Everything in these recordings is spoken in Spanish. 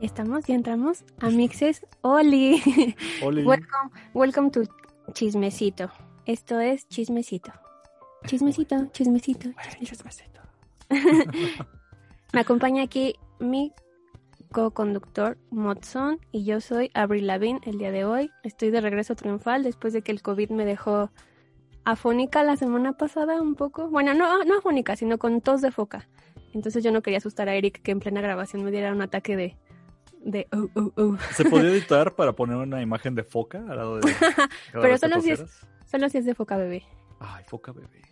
Estamos, ya entramos a Mixes. Oli. Oli. welcome, welcome to Chismecito. Esto es Chismecito. Chismecito, chismecito, chismecito. Me acompaña aquí mi co-conductor Motson y yo soy Avril Lavín el día de hoy. Estoy de regreso triunfal después de que el COVID me dejó afónica la semana pasada un poco. Bueno, no, no afónica, sino con tos de foca. Entonces yo no quería asustar a Eric que en plena grabación me diera un ataque de de oh, oh, oh. ¿Se podía editar para poner una imagen de foca al lado de Pero solo si, es, solo si es de foca bebé. Ay, foca bebé.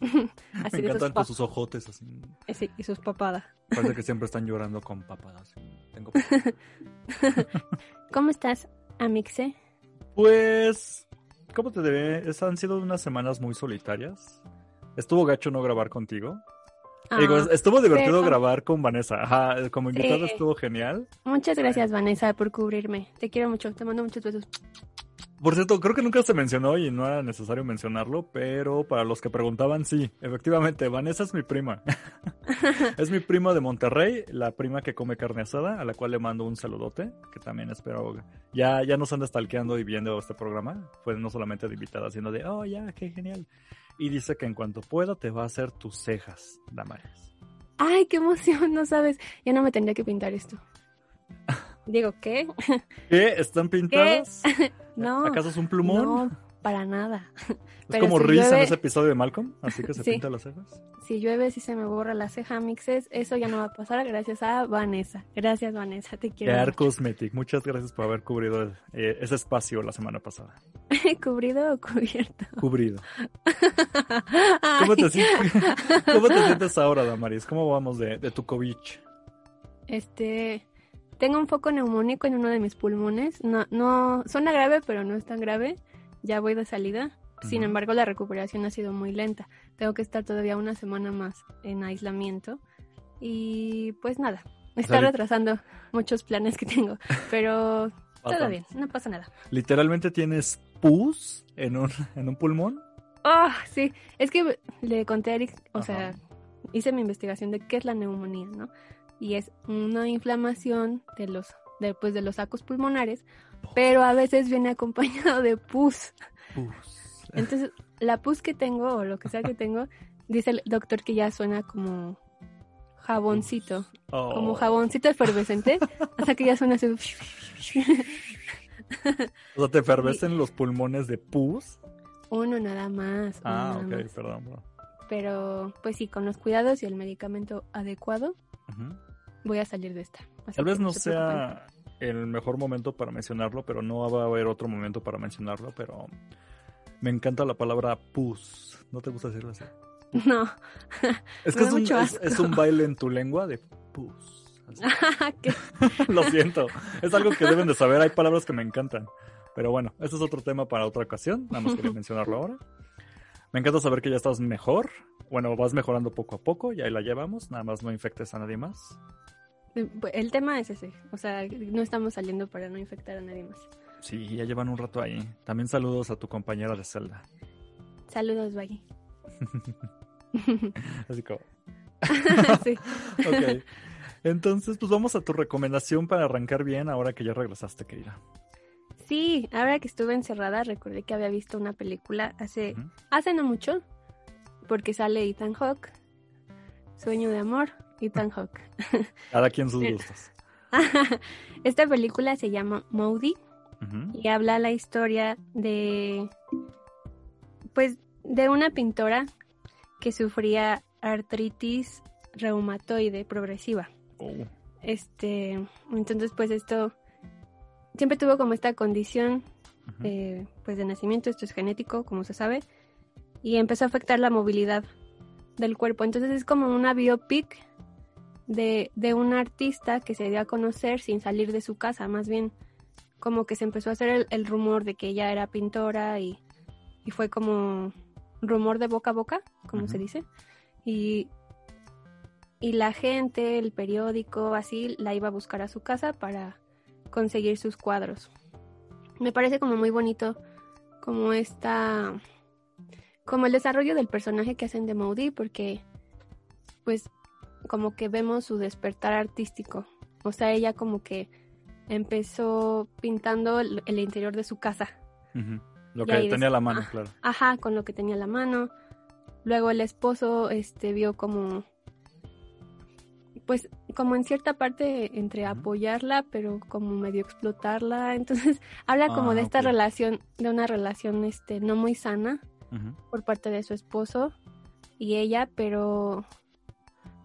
Así Me de encantan sus, con sus ojotes así. sí, y sus papadas. Parece que siempre están llorando con papadas. Tengo... ¿Cómo estás, Amixe? Pues, ¿cómo te diré? Es- han sido unas semanas muy solitarias. Estuvo gacho no grabar contigo. Digo, Ah, es- estuvo divertido pero- grabar con Vanessa. Ajá, como invitada Sí. estuvo genial. muchas gracias, Vanessa, por cubrirme. Te quiero mucho, te mando muchos besos. Por cierto, creo que nunca se mencionó y no era necesario mencionarlo, pero para los que preguntaban, sí, efectivamente, Vanessa es mi prima. es mi prima de Monterrey, la prima que come carne asada, a la cual le mando un saludote, que también espero. Ya, ya nos anda stalkeando y viendo este programa. Fue no solamente de invitada, sino de, oh, ya, qué genial. Y dice que en cuanto pueda te va a hacer tus cejas, Damaris. Ay, qué emoción, no sabes. Ya no me tendría que pintar esto. Digo, ¿qué? ¿Qué? ¿Están pintadas? No. ¿Acaso es un plumón? No, para nada. es pero como si Reese en ese episodio de Malcolm, así que se Sí. pinta las cejas. Si llueve, si se me borra la ceja, Mixes, eso ya no va a pasar gracias a Vanessa. Gracias, Vanessa, te quiero. Mucho. Cosmetic, muchas gracias por haber cubrido eh, ese espacio la semana pasada. ¿Cubrido o cubierto? Cubrido. ¿Cómo te, Ay, sientes, ¿Cómo te sientes ahora, Damaris? ¿Cómo vamos de, de tu COVID? Este, tengo un foco neumónico en uno de mis pulmones. No, no, suena grave, pero no es tan grave. Ya voy de salida. Sin embargo, la recuperación ha sido muy lenta. Tengo que estar todavía una semana más en aislamiento. Y pues nada, me está retrasando muchos planes que tengo. Pero todo bien, no pasa nada. ¿Literalmente tienes pus en un, en un pulmón? Ah, sí. Es que le conté a Eric, o Ajá. sea, hice mi investigación de qué es la neumonía, ¿no? Y es una inflamación de los, de, pues, de los sacos pulmonares, pero a veces viene acompañado de pus. Pus. Entonces, la pus que tengo, o lo que sea que tengo, dice el doctor que ya suena como jaboncito, Oh. como jaboncito efervescente, o sea que ya suena así. O sea, ¿te fervecen los pulmones de pus? Uno nada más. uno Ah, nada ok, más. perdón. perdón. Pero, pues sí, con los cuidados y el medicamento adecuado, voy a salir de esta. Así Tal vez no sea el mejor momento para mencionarlo, pero no va a haber otro momento para mencionarlo, pero me encanta la palabra pus. ¿No te gusta decirlo así? No. Es que es un, es, un baile en tu lengua de pus. ¿Qué? Lo siento. Es algo que deben de saber. Hay palabras que me encantan. Pero bueno, ese es otro tema para otra ocasión. Nada más quería mencionarlo ahora. Me encanta saber que ya estás mejor. Bueno, vas mejorando poco a poco y ahí la llevamos. Nada más no infectes a nadie más. El tema es ese. O sea, no estamos saliendo para no infectar a nadie más. Sí, ya llevan un rato ahí. También saludos a tu compañera de celda. Saludos, Baggy. Así como, sí. ok. Entonces, pues vamos a tu recomendación para arrancar bien ahora que ya regresaste, querida. Sí, ahora que estuve encerrada, recordé que había visto una película hace, hace no mucho, porque sale Ethan Hawke. Sueño de amor, Ethan Hawke. Cada quien sus gustos. Esta película se llama Ujú. y habla la historia de pues de una pintora que sufría artritis reumatoide progresiva. Oh. Este, entonces pues esto siempre tuvo como esta condición pues de nacimiento, esto es genético, como se sabe, y empezó a afectar la movilidad del cuerpo. Entonces es como una biopic de, de un artista que se dio a conocer sin salir de su casa, más bien como que se empezó a hacer el, rumor de que ella era pintora y, y, fue como rumor de boca a boca, como se dice. Y, y la gente, el periódico, así, la iba a buscar a su casa para conseguir sus cuadros. Me parece como muy bonito como esta como el desarrollo del personaje que hacen de Maudie porque pues como que vemos su despertar artístico. O sea, ella como que empezó pintando el, interior de su casa. Lo que tenía la mano, claro. Ajá, con lo que tenía la mano. Luego el esposo este vio como pues como en cierta parte entre apoyarla, pero como medio explotarla. Entonces, habla como de ah, esta relación, de una relación este no muy sana por parte de su esposo y ella, pero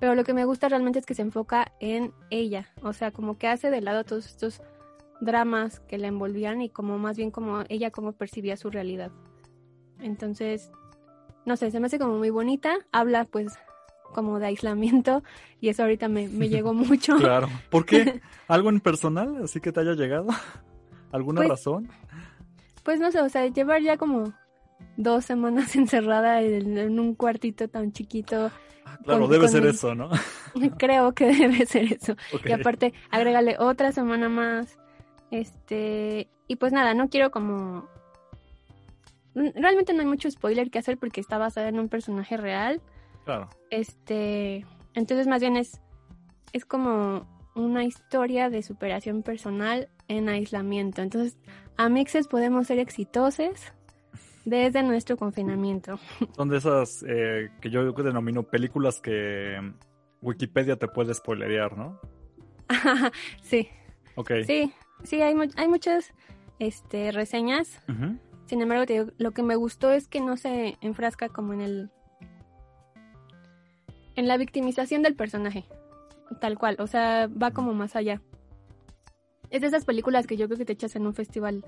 pero lo que me gusta realmente es que se enfoca en ella, o sea, como que hace de lado todos estos dramas que la envolvían y como más bien como ella como percibía su realidad. Entonces, no sé, se me hace como muy bonita, habla pues como de aislamiento y eso ahorita me, me llegó mucho. claro, ¿por qué? ¿Algo en personal así que te haya llegado? ¿Alguna pues, razón? Pues no sé, o sea, llevar ya como dos semanas encerrada en, un cuartito tan chiquito. Ah, claro, debe ser eso, ¿no? Creo que debe ser eso. Y aparte, agrégale otra semana más. Este, y pues nada, no quiero como realmente no hay mucho spoiler que hacer porque está basada en un personaje real. Claro. Este, entonces más bien es es como una historia de superación personal en aislamiento. Entonces, a mixes podemos ser exitosos desde nuestro confinamiento. Son de esas eh, que yo denomino películas que Wikipedia te puede spoilerear, ¿no? sí. Ok. Sí, sí, hay, hay muchas este, reseñas. Sin embargo, lo que me gustó es que no se enfrasca como en el... En la victimización del personaje, tal cual, o sea, va como más allá. Es de esas películas que yo creo que te echas en un festival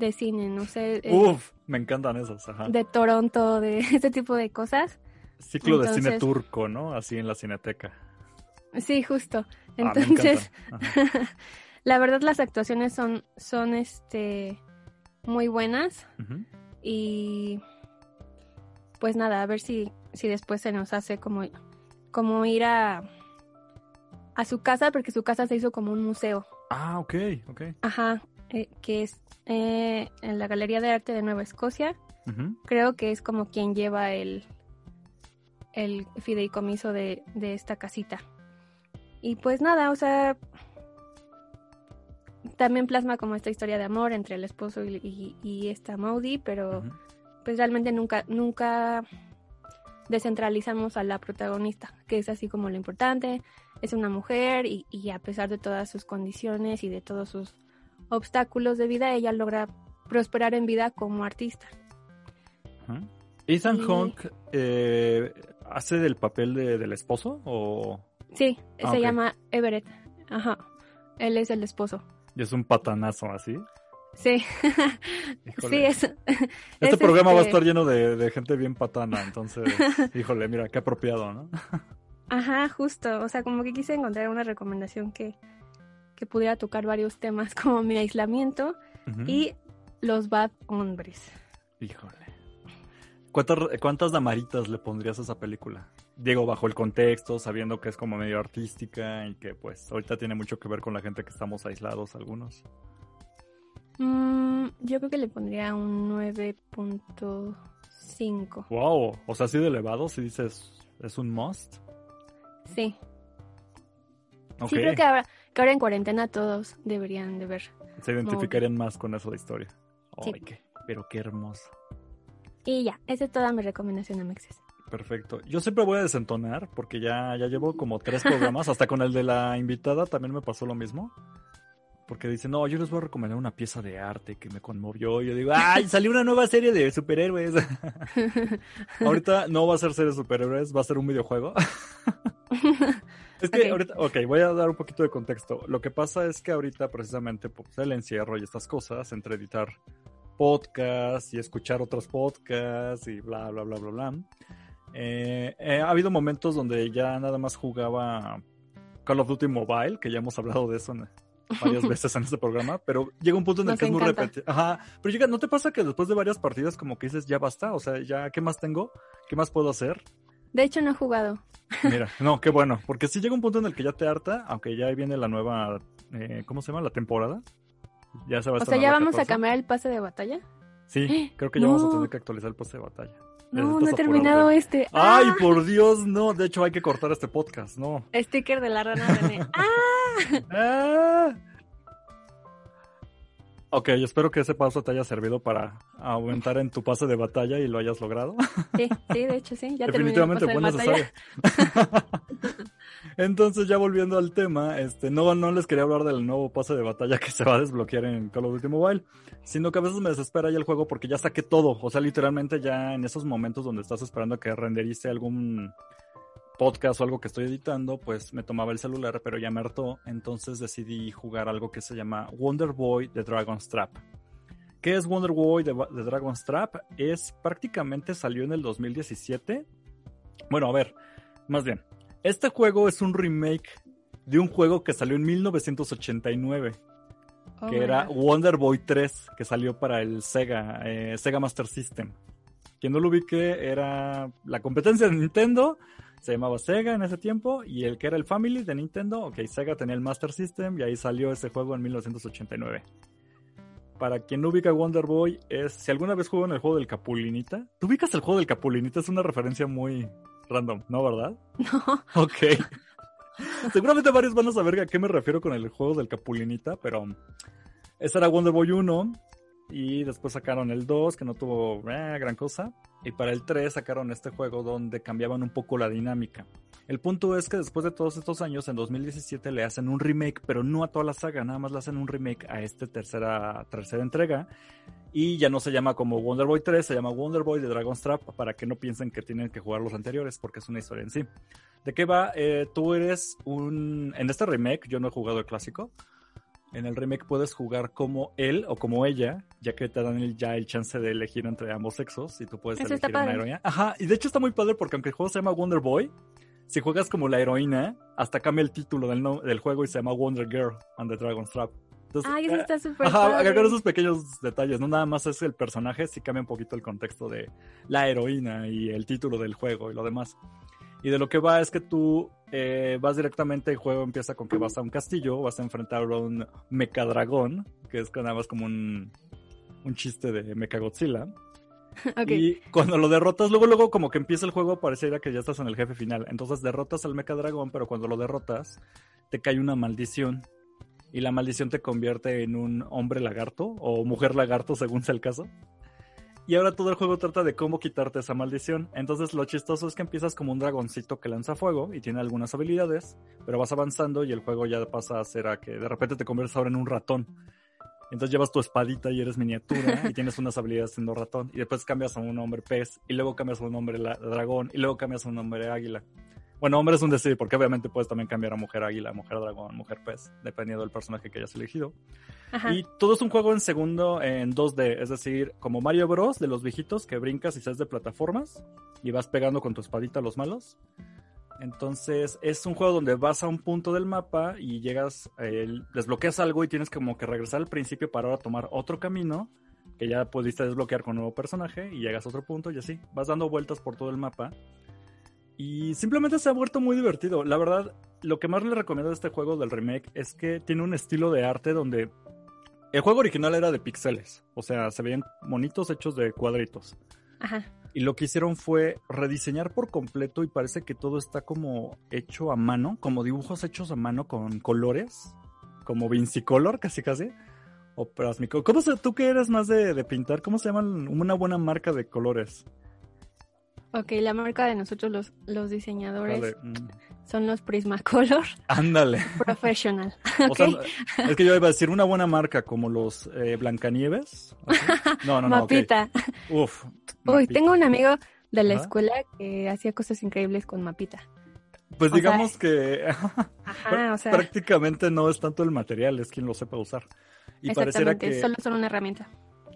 de cine, no sé. Eh, Uf, me encantan esas, ajá. De Toronto, de ese tipo de cosas. Ciclo de cine turco, ¿no? Así en la cineteca. Sí, justo. Ah, Entonces, la verdad las actuaciones son, son este, muy buenas. Y pues nada, a ver si, si después se nos hace como, como ir a, a su casa, porque su casa se hizo como un museo. Ah, ok, ok. Ajá, eh, que es eh, en la Galería de Arte de Nueva Escocia. Creo que es como quien lleva el, el fideicomiso de, esta casita. Y pues nada, o sea, también plasma como esta historia de amor entre el esposo y, esta Maudie, pero pues realmente nunca, nunca descentralizamos a la protagonista, que es así como lo importante, es una mujer y, y a pesar de todas sus condiciones y de todos sus obstáculos de vida, ella logra prosperar en vida como artista. ¿Ethan Hawke eh, hace del papel de, del esposo o...? Sí, ah, se llama Everett. Ajá, él es el esposo. Y es un patanazo así. Sí, sí, es, Este programa va a este estar lleno de, de, gente bien patana, entonces, híjole, mira, qué apropiado, ¿no? Ajá, justo, o sea, como que quise encontrar una recomendación que, que pudiera tocar varios temas como mi aislamiento y los bad hombres. Híjole. ¿Cuántas, ¿Cuántas damaritas le pondrías a esa película? Diego, bajo el contexto, sabiendo que es como medio artística y que pues ahorita tiene mucho que ver con la gente que estamos aislados algunos. Mm, yo creo que le pondría un 9.5. Wow, o sea, así de elevado, si dices es un must. Sí. Sí, creo que ahora, que ahora en cuarentena todos deberían de ver. Se identificarían más con eso de historia. Ay, qué, pero qué hermoso. Y ya, esa es toda mi recomendación a Mexes. Perfecto. Yo siempre voy a desentonar porque ya, ya llevo como tres programas, hasta con el de la invitada también me pasó lo mismo. Porque dice, no, yo les voy a recomendar una pieza de arte que me conmovió. Yo digo, ¡ay! Salió una nueva serie de superhéroes. Ahorita no va a ser serie de superhéroes, va a ser un videojuego. Es que ahorita, ok, voy a dar un poquito de contexto. Lo que pasa es que ahorita precisamente pues, el encierro y estas cosas, entre editar podcasts y escuchar otros podcasts y bla, bla, bla, bla, bla. Eh, eh, ha habido momentos donde ya nada más jugaba Call of Duty Mobile, que ya hemos hablado de eso varias veces en este programa, pero llega un punto en el que es muy repetido. Ajá, pero llega, ¿no te pasa que después de varias partidas como que dices, ya basta? O sea, ya, ¿qué más tengo? ¿Qué más puedo hacer? De hecho, no he jugado. Mira, no, qué bueno, porque si llega un punto en el que ya te harta, aunque ya viene la nueva, eh, ¿cómo se llama? La temporada. Ya se va a O sea, ¿ya vamos a cambiar el pase de batalla? Sí, creo que ya vamos a tener que actualizar el pase de batalla. No, no he terminado este. Ay, ¡Ah! por Dios, no. De hecho, hay que cortar este podcast, no. Sticker de la rana René. ¡Ah! ¡Ah! Ok, espero que ese paso te haya servido para aumentar en tu pase de batalla y lo hayas logrado. Sí, sí, de hecho sí. Ya Definitivamente fue necesario. Entonces, ya volviendo al tema, este, no, no les quería hablar del nuevo pase de batalla que se va a desbloquear en Call of Duty Mobile, sino que a veces me desespera ya el juego porque ya saqué todo. O sea, literalmente ya en esos momentos donde estás esperando a que renderice algún podcast o algo que estoy editando, pues me tomaba el celular, pero ya me hartó, entonces decidí jugar algo que se llama Wonder Boy de Dragon's Trap. ¿Qué es Wonder Boy de, Dragon's Trap? Es prácticamente salió en el 2017. Bueno, a ver, más bien, este juego es un remake de un juego que salió en 1989, que era Wonder Boy 3, que salió para el Sega, eh, Sega Master System. Quien no lo ubique era la competencia de Nintendo, se llamaba Sega en ese tiempo y el que era el Family de Nintendo, ok, Sega tenía el Master System y ahí salió ese juego en 1989. Para quien no ubica Wonder Boy, es si alguna vez jugó en el juego del Capulinita. ¿Tú ubicas el juego del Capulinita? Es una referencia muy random, ¿no, verdad? No. Ok. Seguramente varios van a saber a qué me refiero con el juego del Capulinita, pero ese era Wonder Boy 1 y después sacaron el 2 que no tuvo eh, gran cosa. Y para el 3 sacaron este juego donde cambiaban un poco la dinámica. El punto es que después de todos estos años, en 2017 le hacen un remake, pero no a toda la saga, nada más le hacen un remake a esta tercera, tercera entrega. Y ya no se llama como Wonder Boy 3, se llama Wonder Boy de Dragon's Trap, para que no piensen que tienen que jugar los anteriores, porque es una historia en sí. ¿De qué va? Eh, tú eres un... En este remake, yo no he jugado el clásico, en el remake puedes jugar como él o como ella, ya que te dan ya el chance de elegir entre ambos sexos y tú puedes elegir una heroína. Ajá, y de hecho está muy padre porque aunque el juego se llama Wonder Boy, si juegas como la heroína, hasta cambia el título del, del juego y se llama Wonder Girl and the Dragon's Trap. Ay, eso eh, está súper Ajá, agarrar esos pequeños detalles, no nada más es el personaje, sí cambia un poquito el contexto de la heroína y el título del juego y lo demás. Y de lo que va es que tú eh, vas directamente, el juego empieza con que vas a un castillo, vas a enfrentar a un mecadragón, que es nada más como un, un chiste de Mechagodzilla. Y cuando lo derrotas, luego, luego como que empieza el juego, pareciera que ya estás en el jefe final. Entonces derrotas al mecadragón, pero cuando lo derrotas, te cae una maldición. Y la maldición te convierte en un hombre lagarto o mujer lagarto, según sea el caso. Y ahora todo el juego trata de cómo quitarte esa maldición. Entonces lo chistoso es que empiezas como un dragoncito que lanza fuego y tiene algunas habilidades, pero vas avanzando y el juego ya pasa a ser a que de repente te conviertes ahora en un ratón. Entonces llevas tu espadita y eres miniatura y tienes unas habilidades siendo ratón. Y después cambias a un hombre pez y luego cambias a un hombre dragón y luego cambias a un hombre águila. Bueno, hombre es un decir, porque obviamente puedes también cambiar a mujer águila, mujer dragón, mujer pez, dependiendo del personaje que hayas elegido. Y todo es un juego en segundo en 2D, es decir, como Mario Bros. de los viejitos que brincas y seas de plataformas y vas pegando con tu espadita a los malos. Entonces es un juego donde vas a un punto del mapa y llegas, desbloqueas algo y tienes como que regresar al principio para ahora tomar otro camino que ya pudiste desbloquear con un nuevo personaje y llegas a otro punto y así vas dando vueltas por todo el mapa y simplemente se ha vuelto muy divertido. La verdad, lo que más le recomiendo de este juego del remake es que tiene un estilo de arte donde el juego original era de píxeles, o sea, se veían monitos hechos de cuadritos. Ajá. Y lo que hicieron fue rediseñar por completo y parece que todo está como hecho a mano, como dibujos hechos a mano con colores, como Vincicolor casi casi. O Prasmico. ¿Cómo se, tú que eres más de, de pintar? ¿Cómo se llama una buena marca de colores? Ok, la marca de nosotros los, los diseñadores mm. son los Prismacolor. Ándale. Professional. es que yo iba a decir una buena marca como los eh, Blancanieves. No, no, no. Mapita. Uf. Uy, tengo un amigo de la escuela que hacía cosas increíbles con Mapita. Pues digamos que prácticamente no es tanto el material, es quien lo sepa usar. Y pareciera que solo son una herramienta.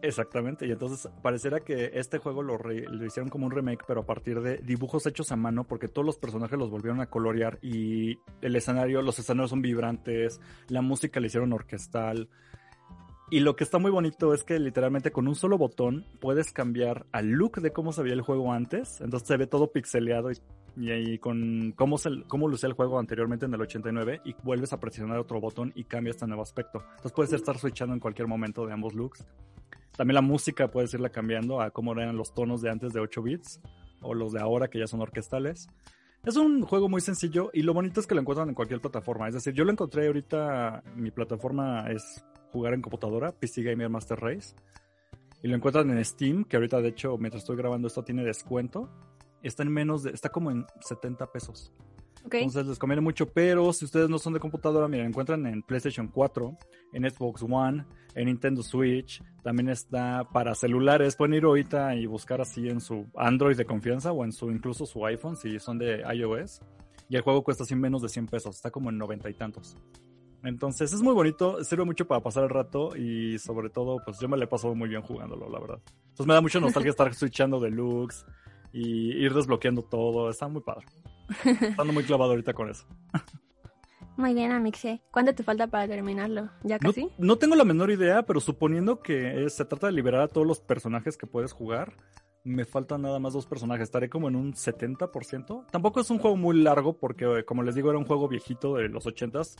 Exactamente, y entonces pareciera que este juego lo, lo, hicieron como un remake, pero a partir de dibujos hechos a mano, porque todos los personajes los volvieron a colorear y el escenario, los escenarios son vibrantes, la música le hicieron orquestal. Y lo que está muy bonito es que literalmente con un solo botón puedes cambiar al look de cómo se veía el juego antes, entonces se ve todo pixeleado y ahí con cómo, se, cómo lucía el juego anteriormente en el 89 y vuelves a presionar otro botón y cambia este nuevo aspecto. Entonces puedes estar switchando en cualquier momento de ambos looks. También la música puedes irla cambiando a cómo eran los tonos de antes de 8 bits o los de ahora que ya son orquestales. Es un juego muy sencillo y lo bonito es que lo encuentran en cualquier plataforma. Es decir, yo lo encontré ahorita, mi plataforma es jugar en computadora, PC Gamer Master Race. Y lo encuentran en Steam, que ahorita de hecho mientras estoy grabando esto tiene descuento está en menos de, está como en 70 pesos. Entonces les conviene mucho, pero si ustedes no son de computadora, miren, encuentran en PlayStation 4, en Xbox One, en Nintendo Switch, también está para celulares, pueden ir ahorita y buscar así en su Android de confianza o en su incluso su iPhone si son de iOS. Y el juego cuesta así menos de 100 pesos, está como en noventa y tantos. Entonces es muy bonito, sirve mucho para pasar el rato y sobre todo, pues yo me le he pasado muy bien jugándolo, la verdad. Entonces me da mucha nostalgia estar switchando deluxe y ir desbloqueando todo. Está muy padre. Estando muy clavado ahorita con eso. Muy bien, Amixe. ¿Cuánto te falta para terminarlo? ¿Ya casi? No, tengo la menor idea, pero suponiendo que se trata de liberar a todos los personajes que puedes jugar, me faltan nada más dos personajes. Estaré como en un 70%. Tampoco es un juego muy largo, porque como les digo, era un juego viejito de los 80s.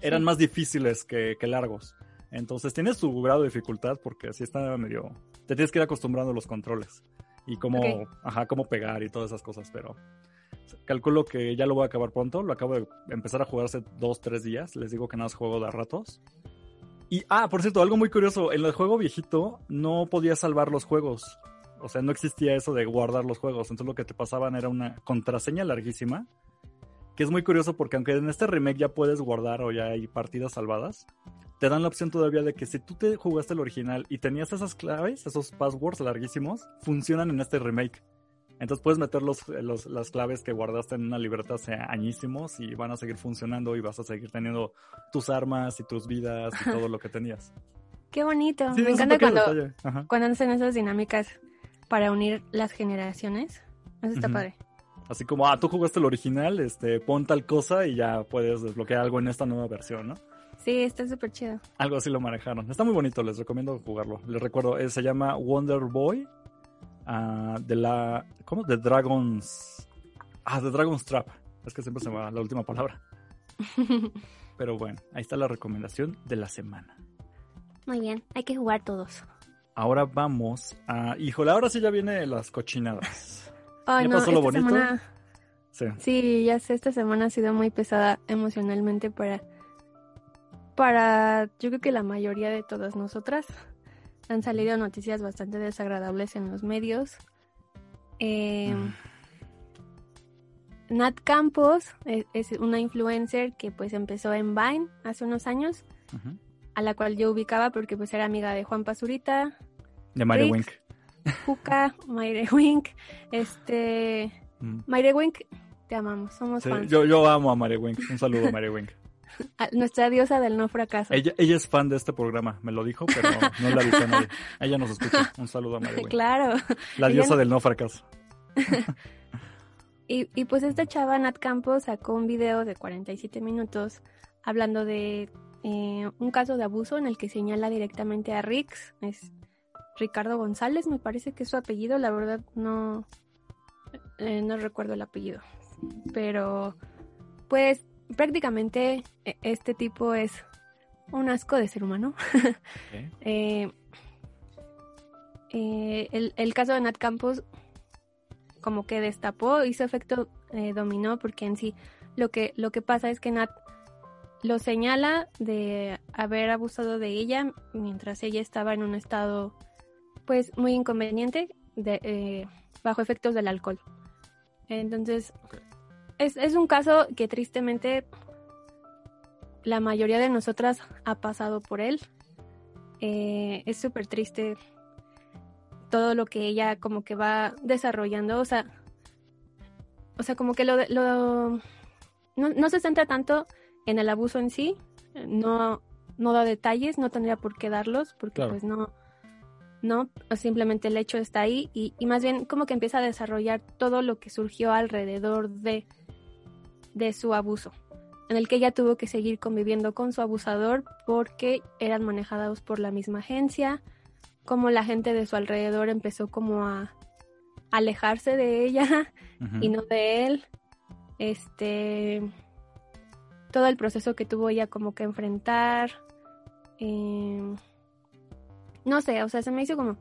Eran más difíciles que, que largos. Entonces tiene su grado de dificultad porque así está medio... Te tienes que ir acostumbrando a los controles y cómo, ajá, cómo pegar y todas esas cosas, pero calculo que ya lo voy a acabar pronto. Lo acabo de empezar a jugar hace dos, tres días. Les digo que nada más juego de ratos. Y, ah, por cierto, algo muy curioso. En el juego viejito no podías salvar los juegos. O sea, no existía eso de guardar los juegos. Entonces lo que te pasaban era una contraseña larguísima. Que es muy curioso porque aunque en este remake ya puedes guardar o ya hay partidas salvadas, te dan la opción todavía de que si tú te jugaste el original y tenías esas claves, esos passwords larguísimos, funcionan en este remake. Entonces puedes meter los, las claves que guardaste en una libreta hace añísimos y van a seguir funcionando y vas a seguir teniendo tus armas y tus vidas y todo lo que tenías. Qué bonito. Me encanta cuando, cuando hacen esas dinámicas para unir las generaciones. Eso está padre. Así como, ah, tú jugaste el original, este, pon tal cosa y ya puedes desbloquear algo en esta nueva versión, ¿no? Sí, está súper chido. Algo así lo manejaron. Está muy bonito, les recomiendo jugarlo. Les recuerdo, eh, se llama Wonder Boy. Ah, de la. ¿Cómo? De Dragons. Ah, de Dragon's Trap. Es que siempre se me va la última palabra. Pero bueno, ahí está la recomendación de la semana. Muy bien, hay que jugar todos. Ahora vamos a. Híjole, ahora sí ya viene las cochinadas. Ay, no, pasó lo bonito? Sí. sí, ya sé, esta semana ha sido muy pesada emocionalmente para para yo creo que la mayoría de todas nosotras han salido noticias bastante desagradables en los medios. Em, Nat Campos es, una influencer que pues empezó en Vine hace unos años, a la cual yo ubicaba porque pues era amiga de Juan Pazurita. De Mayre Wink. Juca, Mayre Wink, este... Mm. Mayre Wink, te amamos, somos fans. Yo, yo amo a Mayre Wink, un saludo a Mayre Wink. Nuestra diosa del no fracaso. Ella, ella es fan de este programa, me lo dijo, pero no la avisó a nadie. Ella nos escucha. Un saludo a María. Claro. La diosa del no fracaso. y, y pues esta chava, Nat Campos, sacó un video de 47 minutos hablando de eh, un caso de abuso en el que señala directamente a Rix. Es Ricardo González, me parece que es su apellido. La verdad no, eh, no recuerdo el apellido. Pero pues prácticamente e, este tipo es un asco de ser humano. Eh, eh, el, caso de Nat Campos como que destapó, hizo efecto eh, dominó, porque en sí lo que, lo que pasa es que Nat lo señala de haber abusado de ella mientras ella estaba en un estado pues muy inconveniente de, bajo efectos del alcohol. Entonces, es, es un caso que tristemente la mayoría de nosotras ha pasado por él. Eh, es súper triste todo lo que ella como que va desarrollando, o sea, o sea, como que lo, lo no, no, se centra tanto en el abuso en sí, no, no da detalles, no tendría por qué darlos, porque pues no, ¿no? Simplemente el hecho está ahí y, y, más bien como que empieza a desarrollar todo lo que surgió alrededor de, de su abuso, en el que ella tuvo que seguir conviviendo con su abusador porque eran manejados por la misma agencia, como la gente de su alrededor empezó como a alejarse de ella y no de él. Este todo el proceso que tuvo ella como que enfrentar. Eh, no sé, o sea, se me hizo como,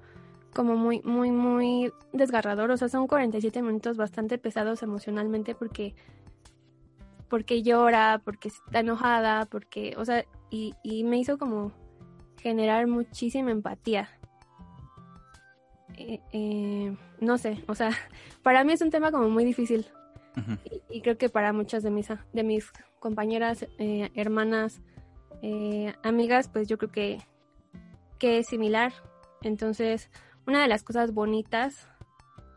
como muy, muy, muy desgarrador. O sea, son 47 minutos bastante pesados emocionalmente porque, porque llora, porque está enojada, porque, o sea, y, y me hizo como generar muchísima empatía. Eh, eh, no sé, o sea, para mí es un tema como muy difícil. y, creo que para muchas de mis, de mis compañeras, eh, hermanas, amigas, pues yo creo que, que es similar. Entonces, una de las cosas bonitas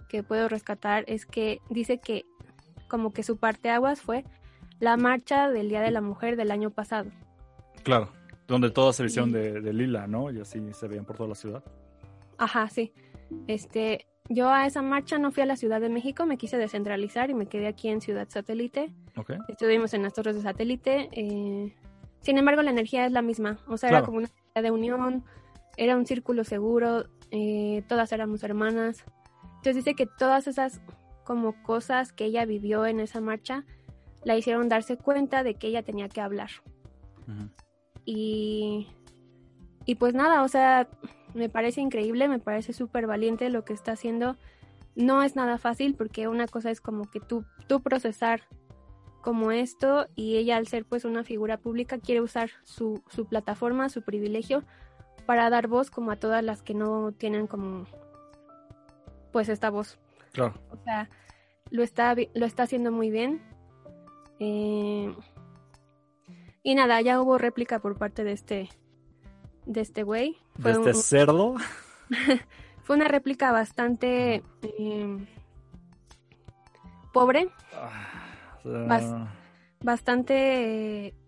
que puedo rescatar es que dice que como que su parte aguas fue la marcha del Día de la Mujer del año pasado. Claro, donde todas se vistieron de, de, lila, ¿no? Y así se veían por toda la ciudad. Ajá, sí. Este, yo a esa marcha no fui a la Ciudad de México, me quise descentralizar y me quedé aquí en Ciudad Satélite. Estuvimos en las torres de satélite. Eh, sin embargo, la energía es la misma. O sea, era como una de unión, era un círculo seguro, eh, todas éramos hermanas. Entonces dice que todas esas como cosas que ella vivió en esa marcha la hicieron darse cuenta de que ella tenía que hablar. Y y pues nada, o sea, me parece increíble, me parece súper valiente lo que está haciendo. No es nada fácil porque una cosa es como que tú, tú procesar como esto y ella al ser pues una figura pública quiere usar su, su plataforma, su privilegio para dar voz como a todas las que no tienen como pues esta voz. Claro. O sea, lo está, lo está haciendo muy bien. Eh, y nada, ya hubo réplica por parte de este de este güey. ¿De este cerdo? fue una réplica bastante eh, pobre. Ah, bastante... Ah,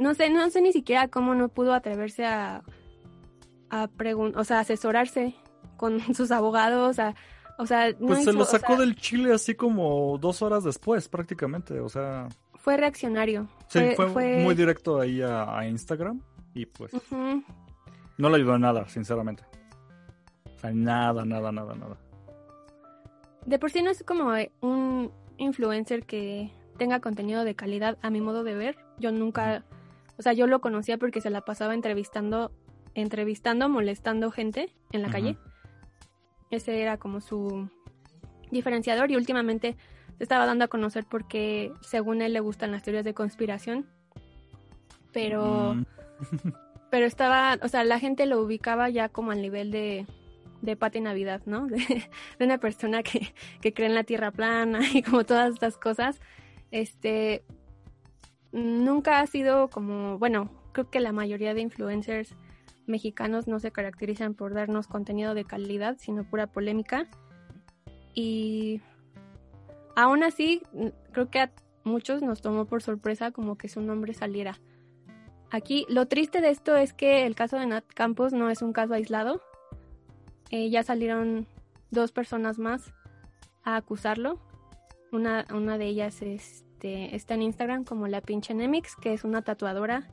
no sé, no sé ni siquiera cómo no pudo atreverse a, a preguntar, o sea, asesorarse con sus abogados, o sea, pues se lo sacó del Chile así como dos horas después, prácticamente, o sea. Fue reaccionario. Sí, fue, muy directo ahí a Instagram. Y pues no le ayudó nada, sinceramente. O sea, nada, nada, nada, nada. De por sí no es como un influencer que tenga contenido de calidad a mi modo de ver. Yo nunca, o sea, yo lo conocía porque se la pasaba entrevistando, entrevistando, molestando gente en la calle. Ese era como su diferenciador y últimamente se estaba dando a conocer porque según él le gustan las teorías de conspiración. Pero mm. Pero estaba, o sea, la gente lo ubicaba ya como al nivel de, de Pati Navidad, ¿no? De, una persona que, que, cree en la tierra plana y como todas estas cosas. Este, nunca ha sido como, bueno, creo que la mayoría de influencers mexicanos no se caracterizan por darnos contenido de calidad, sino pura polémica. Y aún así, creo que a muchos nos tomó por sorpresa como que su nombre saliera. Aquí lo triste de esto es que el caso de Nat Campos no es un caso aislado. Eh, ya salieron dos personas más a acusarlo. Una, una de ellas este, está en Instagram como la pinche Nemix, que es una tatuadora.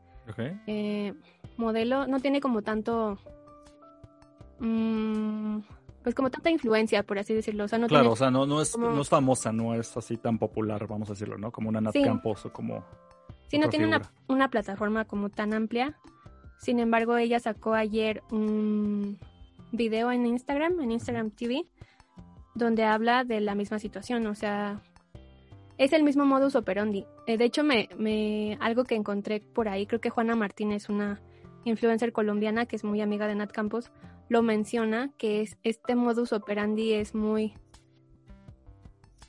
Eh, modelo. No tiene como tanto... Mm, pues como tanta influencia, por así decirlo. O sea, no claro, o sea, no, no, es, no es famosa, no es así tan popular, vamos a decirlo, ¿no? Como una Nat Campos o como Sí, no tiene una, una, plataforma como tan amplia. Sin embargo, ella sacó ayer un video en Instagram, en Instagram TV, donde habla de la misma situación. O sea, es el mismo modus operandi. Eh, de hecho, me, me, algo que encontré por ahí, creo que Juana Martínez, una influencer colombiana que es muy amiga de Nat Campos, lo menciona, que es este modus operandi es muy...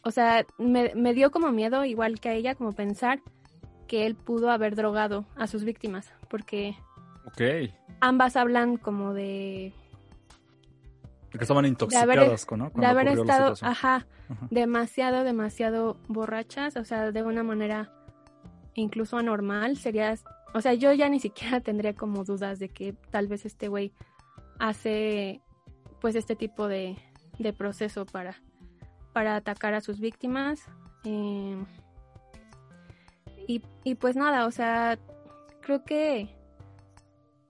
O sea, me, me dio como miedo, igual que a ella, como pensar que él pudo haber drogado a sus víctimas, porque ambas hablan como de... Estaban intoxicadas, ¿no? de haber estado, ajá, demasiado, demasiado borrachas, o sea, de una manera incluso anormal, sería, o sea, yo ya ni siquiera tendría como dudas de que tal vez este güey hace pues este tipo de, de proceso para, para atacar a sus víctimas. Eh, y, y, pues nada, o sea, creo que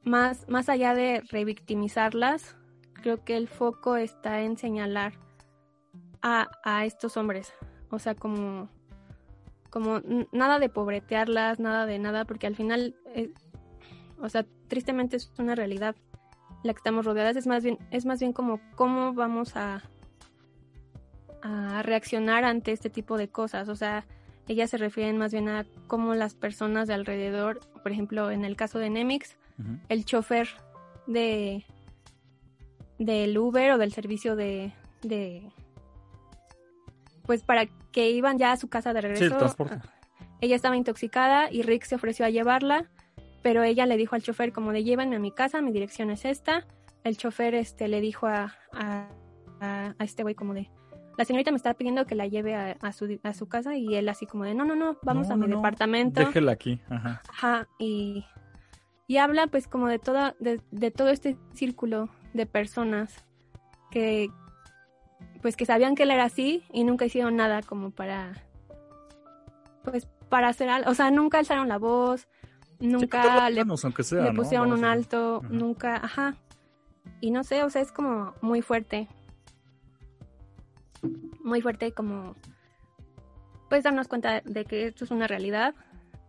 más, más allá de revictimizarlas, creo que el foco está en señalar a, a estos hombres. O sea, como, como nada de pobretearlas, nada de nada, porque al final, eh, o sea, tristemente es una realidad la que estamos rodeadas, es más bien, es más bien como cómo vamos a, a reaccionar ante este tipo de cosas. O sea, ellas se refieren más bien a cómo las personas de alrededor, por ejemplo, en el caso de Nemix, el chofer de del Uber o del servicio de, de pues para que iban ya a su casa de regreso. transporte. Ella estaba intoxicada y Rick se ofreció a llevarla, pero ella le dijo al chofer como de llévenme a mi casa, mi dirección es esta. El chofer este le dijo a, a, a, este güey como de la señorita me está pidiendo que la lleve a, a, su, a su casa y él así como de no, no, no, vamos a mi departamento. Déjela aquí. Ajá. Ajá. Y, y habla pues como de toda, de, de todo este círculo de personas que pues que sabían que él era así y nunca hicieron nada como para pues para hacer algo, o sea, nunca alzaron la voz, nunca le, sea, le, pusieron un alto, nunca, ajá. Y no sé, o sea, es como muy fuerte. Muy fuerte como pues darnos cuenta de que esto es una realidad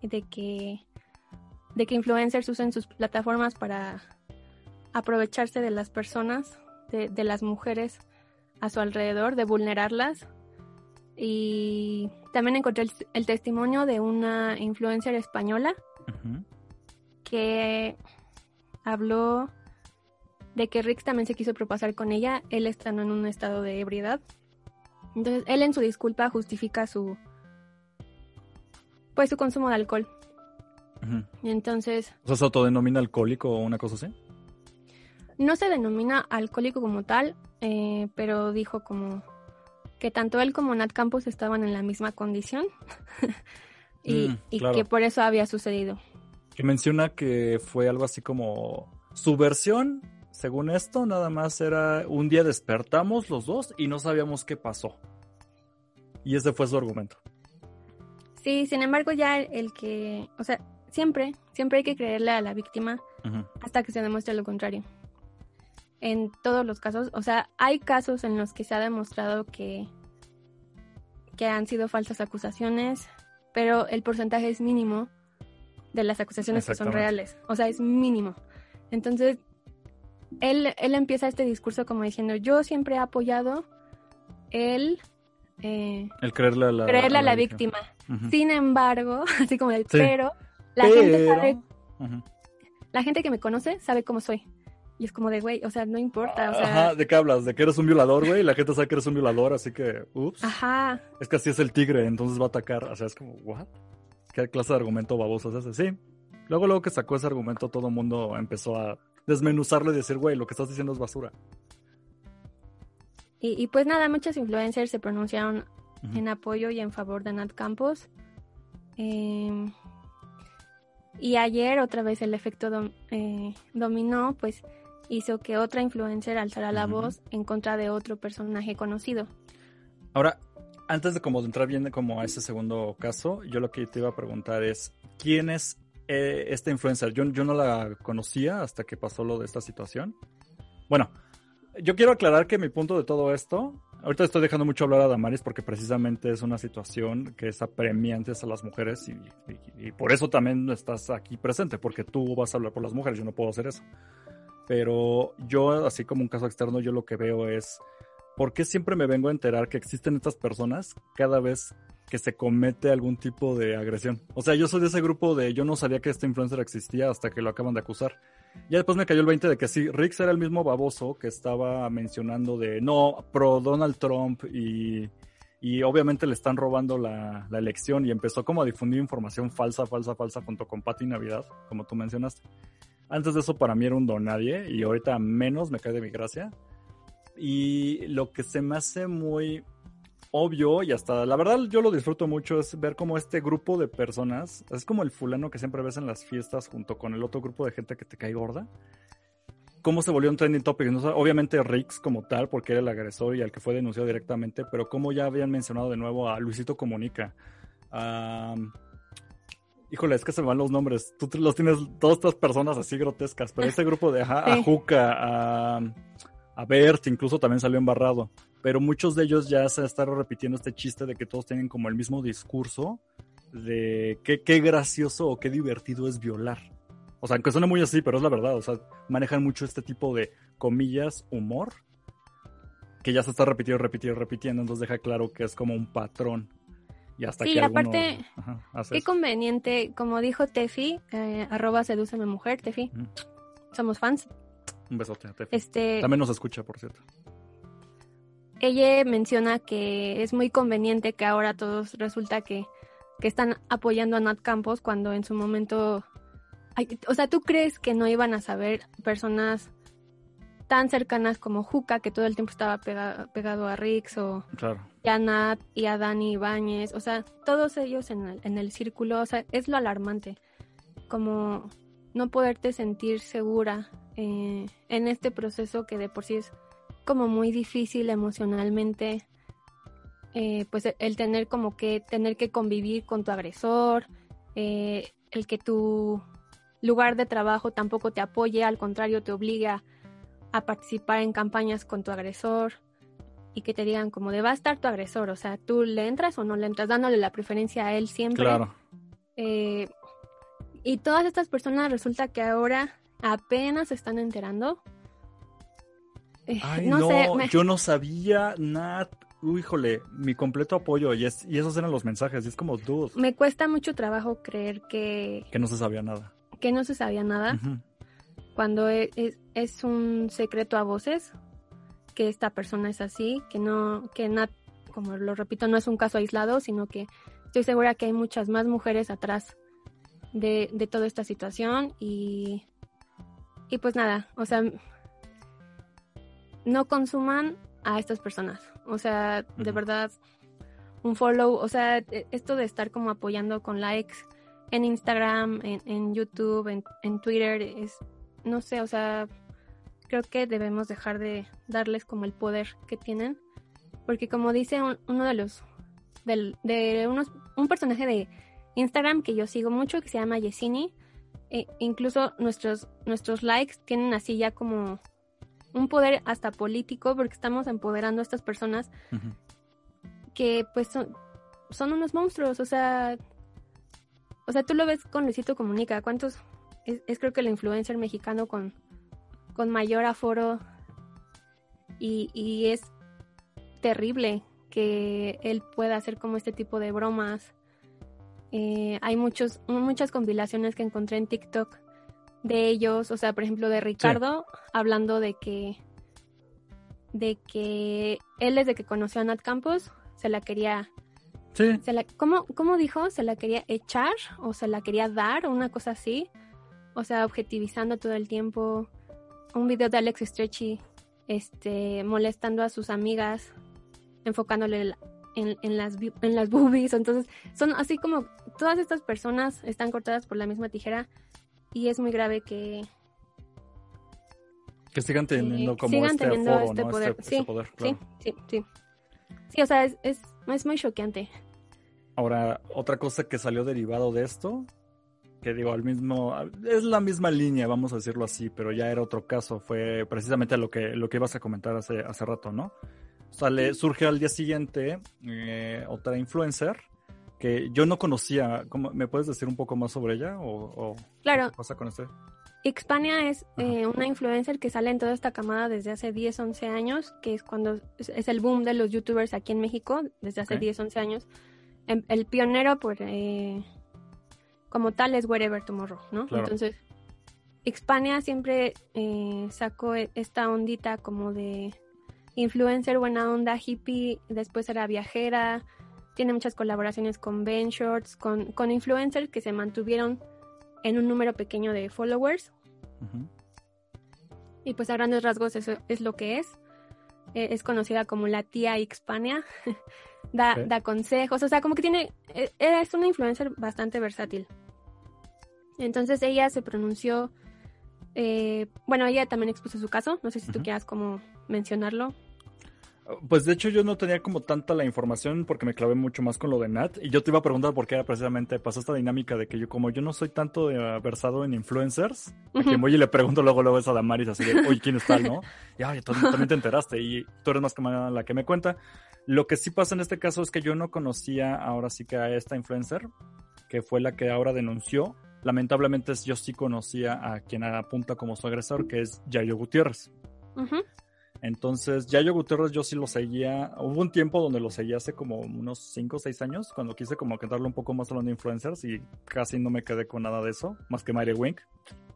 y de que de que influencers usen sus plataformas para aprovecharse de las personas, de, de las mujeres a su alrededor, de vulnerarlas. Y también encontré el, testimonio de una influencer española que habló de que Rick también se quiso propasar con ella, él estando en un estado de ebriedad. Entonces, él en su disculpa justifica su pues su consumo de alcohol. Entonces. O sea, se autodenomina alcohólico o una cosa así. No se denomina alcohólico como tal, eh, pero dijo como que tanto él como Nat Campos estaban en la misma condición y, mm, que por eso había sucedido. Que menciona que fue algo así como su versión, según esto, nada más era un día despertamos los dos y no sabíamos qué pasó. Y ese fue su argumento. Sí, sin embargo ya el que, o sea, siempre, siempre hay que creerle a la víctima hasta que se demuestre lo contrario en todos los casos. O sea, hay casos en los que se ha demostrado que, que han sido falsas acusaciones, pero el porcentaje es mínimo de las acusaciones que son reales. O sea, es mínimo. Entonces, él, él empieza este discurso como diciendo, yo siempre he apoyado el... Eh, el creerle a la, creerle a la, víctima. Sin embargo, así como de, pero la gente sabe... La gente que me conoce sabe cómo soy. Y es como de, güey, o sea, no importa. O sea... Ajá, ¿de qué hablas? De que eres un violador, güey. La gente sabe que eres un violador, así que, ups. Ajá. Es que así es el tigre, entonces va a atacar. O sea, es como, ¿what? ¿Qué clase de argumento baboso es ese? Sí. Luego, luego que sacó ese argumento, todo el mundo empezó a desmenuzarle y decir, güey, lo que estás diciendo es basura. Y, y pues nada, muchos influencers se pronunciaron en apoyo y en favor de Nat Campos. Eh, y ayer otra vez el efecto eh, dominó, pues hizo que otra influencer alzara la voz en contra de otro personaje conocido. Ahora, antes de como entrar bien como a ese segundo caso, yo lo que te iba a preguntar es, ¿quién es eh, esta influencer? Yo, yo no la conocía hasta que pasó lo de esta situación. Bueno, yo quiero aclarar que mi punto de todo esto, ahorita estoy dejando mucho hablar a Damaris porque precisamente es una situación que es apremiante a las mujeres y, y, por eso también estás aquí presente, porque tú vas a hablar por las mujeres, yo no puedo hacer eso. Pero yo, así como un caso externo, yo lo que veo es, ¿por qué siempre me vengo a enterar que existen estas personas cada vez que se comete algún tipo de agresión? O sea, yo soy de ese grupo de, yo no sabía que este influencer existía hasta que lo acaban de acusar. Ya después me cayó el 20 de que sí, Rix era el mismo baboso que estaba mencionando de, no, pro Donald Trump y y obviamente le están robando la, la, elección y empezó como a difundir información falsa, falsa, falsa junto con Pati Navidad, como tú mencionaste. Antes de eso para mí era un don nadie y ahorita menos me cae de mi gracia. Y lo que se me hace muy obvio y hasta la verdad yo lo disfruto mucho es ver como este grupo de personas, es como el fulano que siempre ves en las fiestas junto con el otro grupo de gente que te cae gorda. cómo se volvió un trending topic. ¿no? Obviamente Rix como tal, porque era el agresor y el que fue denunciado directamente, pero cómo ya habían mencionado de nuevo a Luisito Comunica. Híjole, es que se me van los nombres. Tú los tienes, todas estas personas así grotescas, pero este grupo de a Juca, a, a Bert, incluso también salió embarrado. Pero muchos de ellos ya se están repitiendo este chiste de que todos tienen como el mismo discurso de qué, qué gracioso o qué divertido es violar. O sea, aunque suene muy así, pero es la verdad. O sea, manejan mucho este tipo de comillas, humor, que ya se está repitiendo, repitiendo, repitiendo. Entonces deja claro que es como un patrón. Y hasta sí, que aparte, qué conveniente, como dijo Tefi, eh, arroba sedúceme mujer, Tefi. Somos fans. Un besote a Tefi. Este, También nos escucha, por cierto. Ella menciona que es muy conveniente que ahora todos resulta que, que están apoyando a Nat Campos cuando en su momento o sea, ¿tú crees que no iban a saber personas tan cercanas como Juca, que todo el tiempo estaba pegado a Rix, o a Nat y a Dani Ibáñez? O sea, todos ellos en el, en el círculo, o sea, es lo alarmante. Como no poderte sentir segura eh, en este proceso que de por sí es como muy difícil emocionalmente. Eh, pues el tener como que tener que convivir con tu agresor, eh, el que tu lugar de trabajo tampoco te apoye, al contrario, te obliga a participar en campañas con tu agresor y que te digan como de va a estar tu agresor, o sea, tú le entras o no le entras, dándole la preferencia a él siempre. Claro. Eh, y todas estas personas resulta que ahora apenas se están enterando. Eh, Ay, no, sé, yo no sabía nada. Híjole, mi completo apoyo. Y, es, y esos eran los mensajes. Y es como, dude. Me cuesta mucho trabajo creer que. Que no se sabía nada que no se sabía nada, cuando e, es, un secreto a voces, que esta persona es así, que no, que Nat, como lo repito, no es un caso aislado, sino que estoy segura que hay muchas más mujeres atrás de, toda esta situación y, y pues nada, o sea, no consuman a estas personas, o sea, de verdad, un follow, o sea, e, esto de estar como apoyando con likes en Instagram, en, YouTube, en, Twitter, es, no sé, o sea, creo que debemos dejar de darles como el poder que tienen, porque como dice uno de los, de unos, un personaje de Instagram que yo sigo mucho, que se llama Yesini, e incluso nuestros, nuestros likes tienen así ya como un poder hasta político, porque estamos empoderando a estas personas que pues son, son unos monstruos, o sea, o sea, tú lo ves con Luisito Comunica. ¿Cuántos? Es, creo que el influencer mexicano con, con mayor aforo. Y, es terrible que él pueda hacer como este tipo de bromas. Eh, hay muchos, muchas compilaciones que encontré en TikTok de ellos, o sea, por ejemplo, de Ricardo, hablando de que de que él desde que conoció a Nat Campos se la quería Sí. ¿cómo, dijo? ¿Se la quería echar o se la quería dar o una cosa así? O sea, objetivizando todo el tiempo. Un video de Alex Stretchy este, molestando a sus amigas, enfocándole en, en, las, en las boobies. Entonces, son así como todas estas personas están cortadas por la misma tijera y es muy grave que... Que sigan teniendo como este, este poder. Este, sí, sí, sí, sí. Sí, o sea, es, es, es muy choqueante. Ahora, otra cosa que salió derivado de esto, que digo, al mismo, es la misma línea, vamos a decirlo así, pero ya era otro caso, fue precisamente lo que, lo que ibas a comentar hace, hace rato, ¿no? Sale, surge al día siguiente eh, otra influencer que yo no conocía. ¿Me puedes decir un poco más sobre ella? O, claro. ¿Qué pasa con este? Xpania es eh, una influencer que sale en toda esta camada desde hace 10, 11 años, que es cuando es, el boom de los youtubers aquí en México, desde hace 10, 11 años. Em, el pionero por, eh, como tal es Wherever Tomorrow, ¿no? Entonces, Xpania siempre eh, sacó e, esta ondita como de influencer, buena onda, hippie, después era viajera, tiene muchas colaboraciones con Ben Shorts, con, con influencers que se mantuvieron en un número pequeño de followers. Y pues a grandes rasgos eso es lo que es. E, es conocida como la tía Xpania. da, da consejos, o sea, como que tiene, e, es una influencer bastante versátil. Entonces ella se pronunció Eh, bueno, ella también expuso su caso. No sé si tú quieras como mencionarlo. Pues de hecho yo no tenía como tanta la información porque me clavé mucho más con lo de Nat y yo te iba a preguntar por qué era precisamente pasó esta dinámica de que yo como yo no soy tanto versado en influencers, a quien voy y le pregunto luego luego a Damaris así de, oye, ¿quién está, no? Y ay, tú también te enteraste y tú eres más que la que me cuenta. Lo que sí pasa en este caso es que yo no conocía ahora sí que a esta influencer, que fue la que ahora denunció. Lamentablemente yo sí conocía a quien apunta como su agresor, que es Yayo Gutiérrez. Entonces, Yayo Gutiérrez yo sí lo seguía. Hubo un tiempo donde lo seguía hace como unos 5 o 6 años, cuando quise como que darle un poco más a los influencers y casi no me quedé con nada de eso, más que Mary Wink,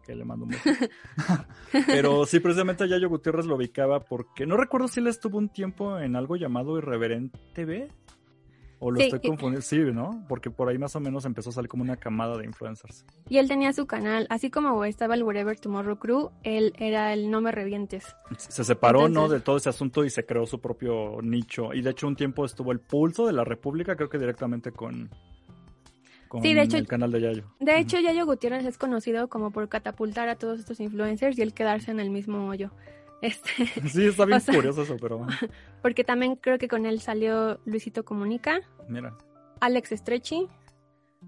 que le mando un beso. Pero sí, precisamente a Yayo Gutiérrez lo ubicaba porque no recuerdo si él estuvo un tiempo en algo llamado Irreverente B o lo estoy confundiendo, sí, ¿no? Porque por ahí más o menos empezó a salir como una camada de influencers. Y él tenía su canal, así como estaba el Whatever Tomorrow Crew, él era el No Me Revientes. Se separó, ¿no? De todo ese asunto y se creó su propio nicho. Y de hecho un tiempo estuvo el Pulso de la República, creo que directamente con, sí, de hecho, el canal de Yayo. De hecho, Yayo Gutiérrez es conocido como por catapultar a todos estos influencers y él quedarse en el mismo hoyo. Este, sí, está bien curioso eso, pero... Porque también creo que con él salió Luisito Comunica. Mira. Alex Estrechi,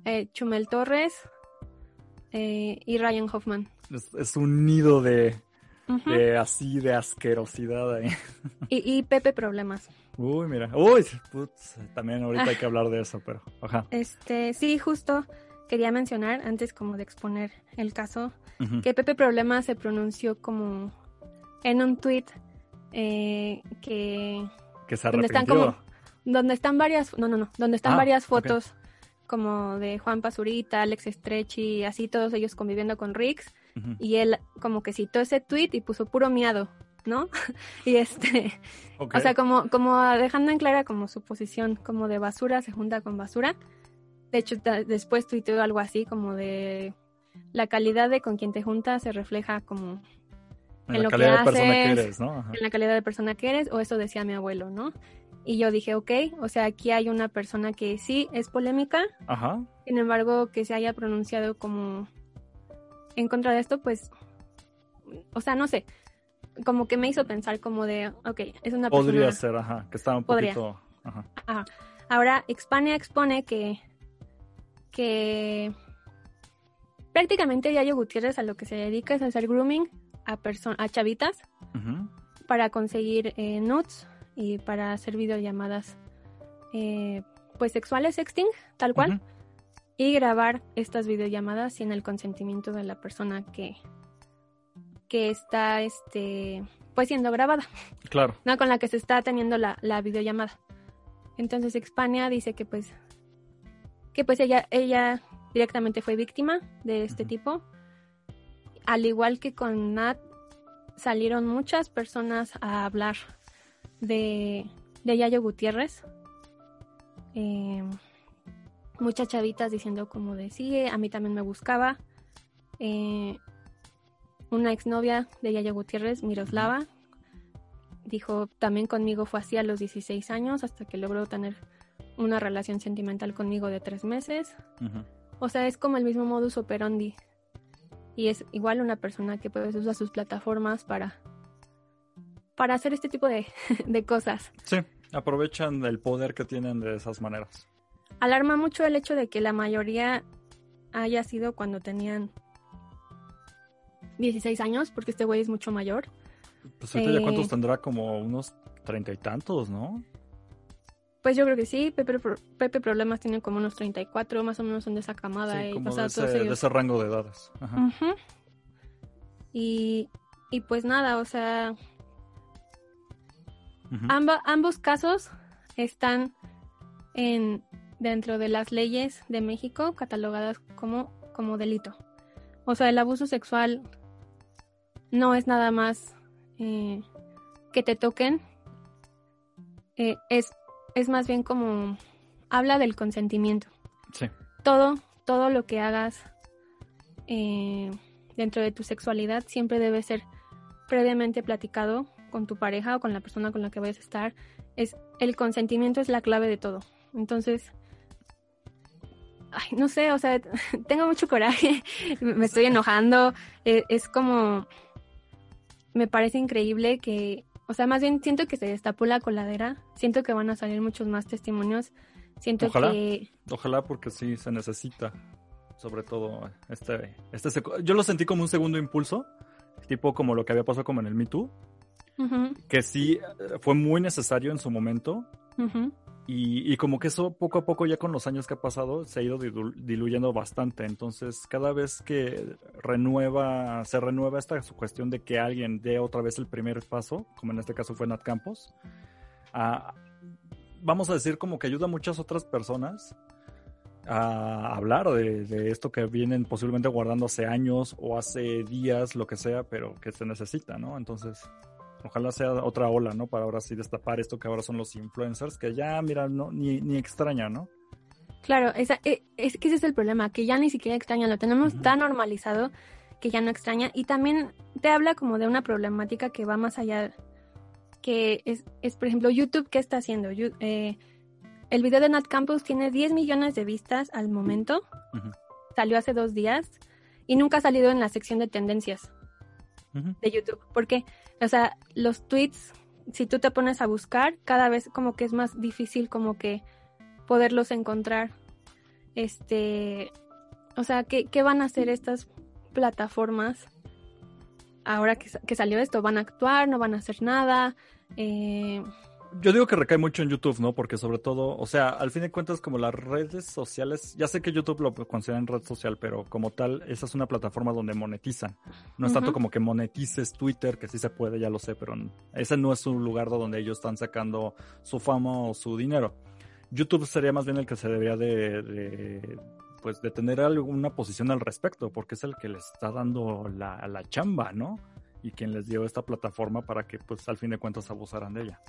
eh, Chumel Torres eh, y Ryan Hoffman. Es, un nido de, así de asquerosidad ahí. Y, Pepe Problemas. Uy, mira. Uy, también ahorita hay que hablar de eso, pero... Ajá. Este, sí, justo quería mencionar, antes como de exponer el caso, que Pepe Problemas se pronunció como en un tweet eh, que, que se donde están como donde están varias no no no donde están ah, varias fotos como de Juan Pazurita, Alex Estrechi, así todos ellos conviviendo con Rix y él como que citó ese tweet y puso puro miado, ¿no? y este, o sea, como como dejando en clara como su posición como de basura se junta con basura. De hecho, después tuiteó algo así como de la calidad de con quien te juntas se refleja como en, la calidad de persona que eres, ¿no? En la calidad de persona que eres, o eso decía mi abuelo, ¿no? Y yo dije, ok, o sea, aquí hay una persona que sí es polémica, Ajá. sin embargo, que se haya pronunciado como en contra de esto, pues, o sea, no sé, como que me hizo pensar como de, ok, es una persona... Podría ser, ajá, que estaba un poquito... Ajá. ajá. Ahora, Expania expone que, que prácticamente Yayo Gutiérrez a lo que se dedica es hacer grooming a, a chavitas para conseguir eh, nudes y para hacer videollamadas eh, pues sexuales, sexting, tal cual. Y grabar estas videollamadas sin el consentimiento de la persona que, que está este pues siendo grabada. Claro. No, con la que se está teniendo la, la videollamada. Entonces Expania dice que pues que pues ella, ella directamente fue víctima de este tipo al igual que con Nat, salieron muchas personas a hablar de, de Yayo Gutiérrez. Eh, muchas chavitas diciendo como de sí, a mí también me buscaba. Eh, una exnovia de Yayo Gutiérrez, Miroslava, dijo también conmigo fue así a los 16 años hasta que logró tener una relación sentimental conmigo de tres meses. O sea, es como el mismo modus operandi y es igual una persona que pues usa sus plataformas para, para hacer este tipo de, de cosas. Sí, aprovechan el poder que tienen de esas maneras. Alarma mucho el hecho de que la mayoría haya sido cuando tenían 16 años, porque este güey es mucho mayor. Pues ahorita ya cuántos eh, tendrá, como unos treinta y tantos, ¿no? Pues yo creo que sí, Pepe, Pepe Problemas tiene como unos 34, más o menos son de esa camada. y, como de, ese, rango de edades. y, y, pues nada, o sea, ambos casos están en dentro de las leyes de México catalogadas como, como delito. O sea, el abuso sexual no es nada más eh, que te toquen, eh, es es más bien como habla del consentimiento. Sí. Todo, todo lo que hagas eh, dentro de tu sexualidad siempre debe ser previamente platicado con tu pareja o con la persona con la que vayas a estar. Es, el consentimiento es la clave de todo. Entonces, ay, no sé, o sea, tengo mucho coraje, me estoy enojando, e, es, como, me parece increíble que, o sea, más bien siento que se destapó la coladera, siento que van a salir muchos más testimonios, siento ojalá, que... Ojalá porque sí, se necesita, sobre todo este, este, yo lo sentí como un segundo impulso, tipo como lo que había pasado como en el Me Too, que sí fue muy necesario en su momento. Y, como que eso poco a poco ya con los años que ha pasado se ha ido diluyendo bastante. Entonces cada vez que renueva, se renueva esta cuestión de que alguien dé otra vez el primer paso, como en este caso fue Nat Campos, vamos a decir como que ayuda a muchas otras personas a hablar de, de, esto que vienen posiblemente guardando hace años o hace días, lo que sea, pero que se necesita, ¿no? Entonces, Ojalá sea otra ola, ¿no? Para ahora sí destapar esto que ahora son los influencers, que ya, mira, no, ni, ni extraña, ¿no? Claro, esa, e, es que ese es el problema, que ya ni siquiera extraña, lo tenemos tan normalizado que ya no extraña. Y también te habla como de una problemática que va más allá, que es, es por ejemplo, YouTube, ¿qué está haciendo? Eh, el video de Nat Campus tiene 10 millones de vistas al momento, salió hace dos días y nunca ha salido en la sección de tendencias de YouTube. ¿Por qué? O sea, los tweets, si tú te pones a buscar, cada vez como que es más difícil como que poderlos encontrar. Este, o sea, ¿qué, qué van a hacer estas plataformas ahora que, que, salió esto? ¿Van a actuar? ¿No van a hacer nada? Eh, yo digo que recae mucho en YouTube, ¿no? Porque sobre todo, o sea, al fin de cuentas, como las redes sociales, ya sé que YouTube lo consideran red social, pero como tal, esa es una plataforma donde monetizan. No es tanto como que monetices Twitter, que sí se puede, ya lo sé, pero ese no es un lugar donde ellos están sacando su fama o su dinero. YouTube sería más bien el que se debería de, pues, de tener alguna posición al respecto, porque es el que les está dando la, la chamba, ¿no? Y quien les dio esta plataforma para que, pues, al fin de cuentas abusaran de ella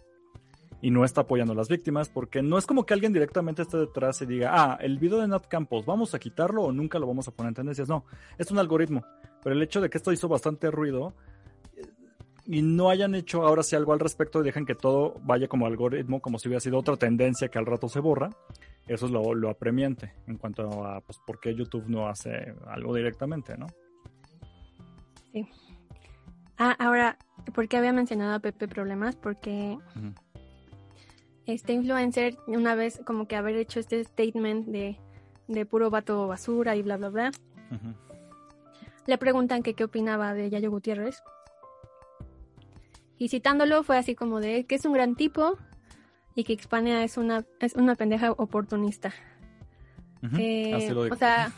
y no está apoyando a las víctimas porque no es como que alguien directamente esté detrás y diga, ah, el video de Nat Campos, vamos a quitarlo o nunca lo vamos a poner en tendencias. No, es un algoritmo. Pero el hecho de que esto hizo bastante ruido eh, y no hayan hecho ahora sí algo al respecto y dejan que todo vaya como algoritmo, como si hubiera sido otra tendencia que al rato se borra, eso es lo, lo apremiante en cuanto a pues, por qué YouTube no hace algo directamente, ¿no? Sí. Ah, ahora, ¿por qué había mencionado a Pepe Problemas? Porque este influencer una vez como que haber hecho este statement de, de puro vato basura y bla, bla, bla. Le preguntan que qué opinaba de Yayo Gutiérrez. Y citándolo fue así como de que es un gran tipo y que Hispania es una, es una pendeja oportunista. Eh, o sea,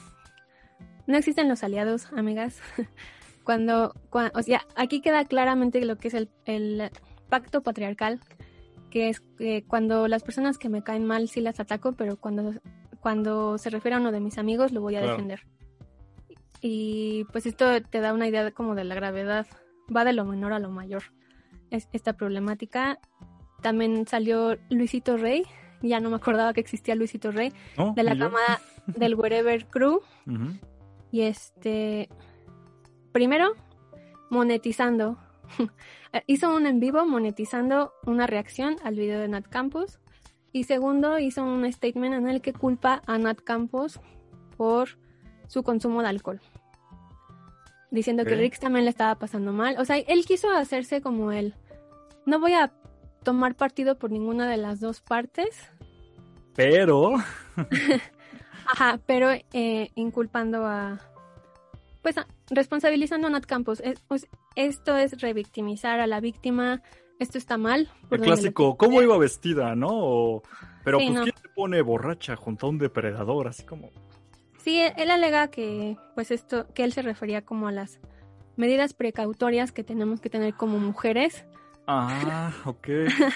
no existen los aliados, amigas. cuando, cuando, o sea, aquí queda claramente lo que es el, el pacto patriarcal que es que cuando las personas que me caen mal sí las ataco, pero cuando, cuando se refiere a uno de mis amigos lo voy a defender. Y pues esto te da una idea como de la gravedad, va de lo menor a lo mayor. Es, esta problemática. También salió Luisito Rey, ya no me acordaba que existía Luisito Rey, de la camada del Wherever Crew. Y este, primero, monetizando hizo un en vivo monetizando una reacción al video de Nat Campos. Y segundo, hizo un statement en el que culpa a Nat Campos por su consumo de alcohol. Diciendo que Rix también le estaba pasando mal. O sea, él quiso hacerse como él. No voy a tomar partido por ninguna de las dos partes. Pero. Ajá, pero eh, inculpando a, pues ah, responsabilizando a Nat Campos. pues, esto es revictimizar a la víctima, esto está mal. El clásico, ¿cómo iba vestida, no? pero pues, ¿quién se pone borracha junto a un depredador? Así como... Sí, él alega que, pues esto, que él se refería como a las medidas precautorias que tenemos que tener como mujeres. Ah, ok.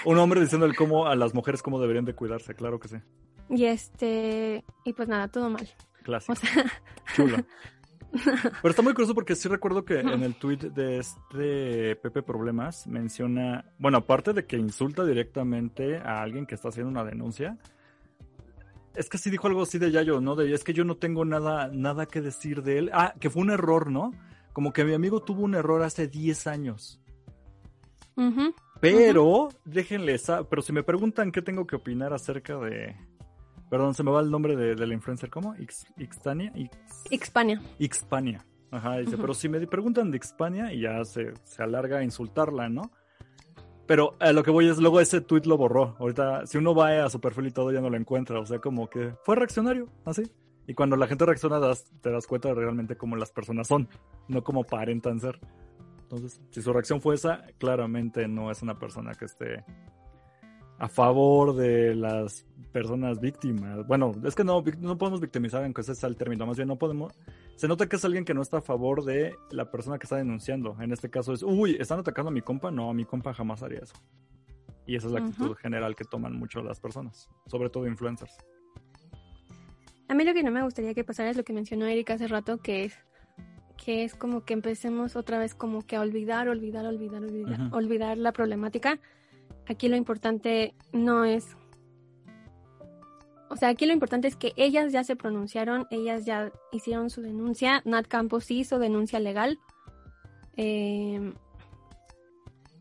Un hombre diciendo el cómo a las mujeres cómo deberían de cuidarse, claro que sí. Y este, y pues nada, todo mal. Clásico. O sea... Chulo. Pero está muy curioso porque sí recuerdo que en el tweet de este Pepe Problemas menciona, bueno, aparte de que insulta directamente a alguien que está haciendo una denuncia, es que sí dijo algo así de Yayo, ¿no? De es que yo no tengo nada, nada que decir de él. Ah, que fue un error, ¿no? Como que mi amigo tuvo un error hace 10 años. Pero, déjenle esa, pero si me preguntan qué tengo que opinar acerca de, Perdón, se me va el nombre de, de la influencer, ¿cómo? Ix, Ixtania. Ixpania. Ixpania. Ajá, dice, pero si me preguntan de Ixpania y ya se, se alarga a insultarla, ¿no? Pero a lo que voy es, luego ese tweet lo borró. Ahorita, si uno va a su perfil y todo, ya no lo encuentra. O sea, como que fue reaccionario, así. Y cuando la gente reacciona, te das cuenta de realmente cómo las personas son, no como parentan ser. Entonces, si su reacción fue esa, claramente no es una persona que esté a favor de las personas víctimas. Bueno, es que no, no podemos victimizar, aunque ese es el término. Más bien, no podemos. Se nota que es alguien que no está a favor de la persona que está denunciando. En este caso es, uy, ¿están atacando a mi compa? No, a mi compa jamás haría eso. Y esa es la actitud general que toman mucho las personas, sobre todo influencers. A mí lo que no me gustaría que pasara es lo que mencionó Erika hace rato, que es que es como que empecemos otra vez como que a olvidar, olvidar, olvidar, olvidar, olvidar la problemática. Aquí lo importante no es o sea, aquí lo importante es que ellas ya se pronunciaron, ellas ya hicieron su denuncia. Nat Campos hizo denuncia legal. Eh,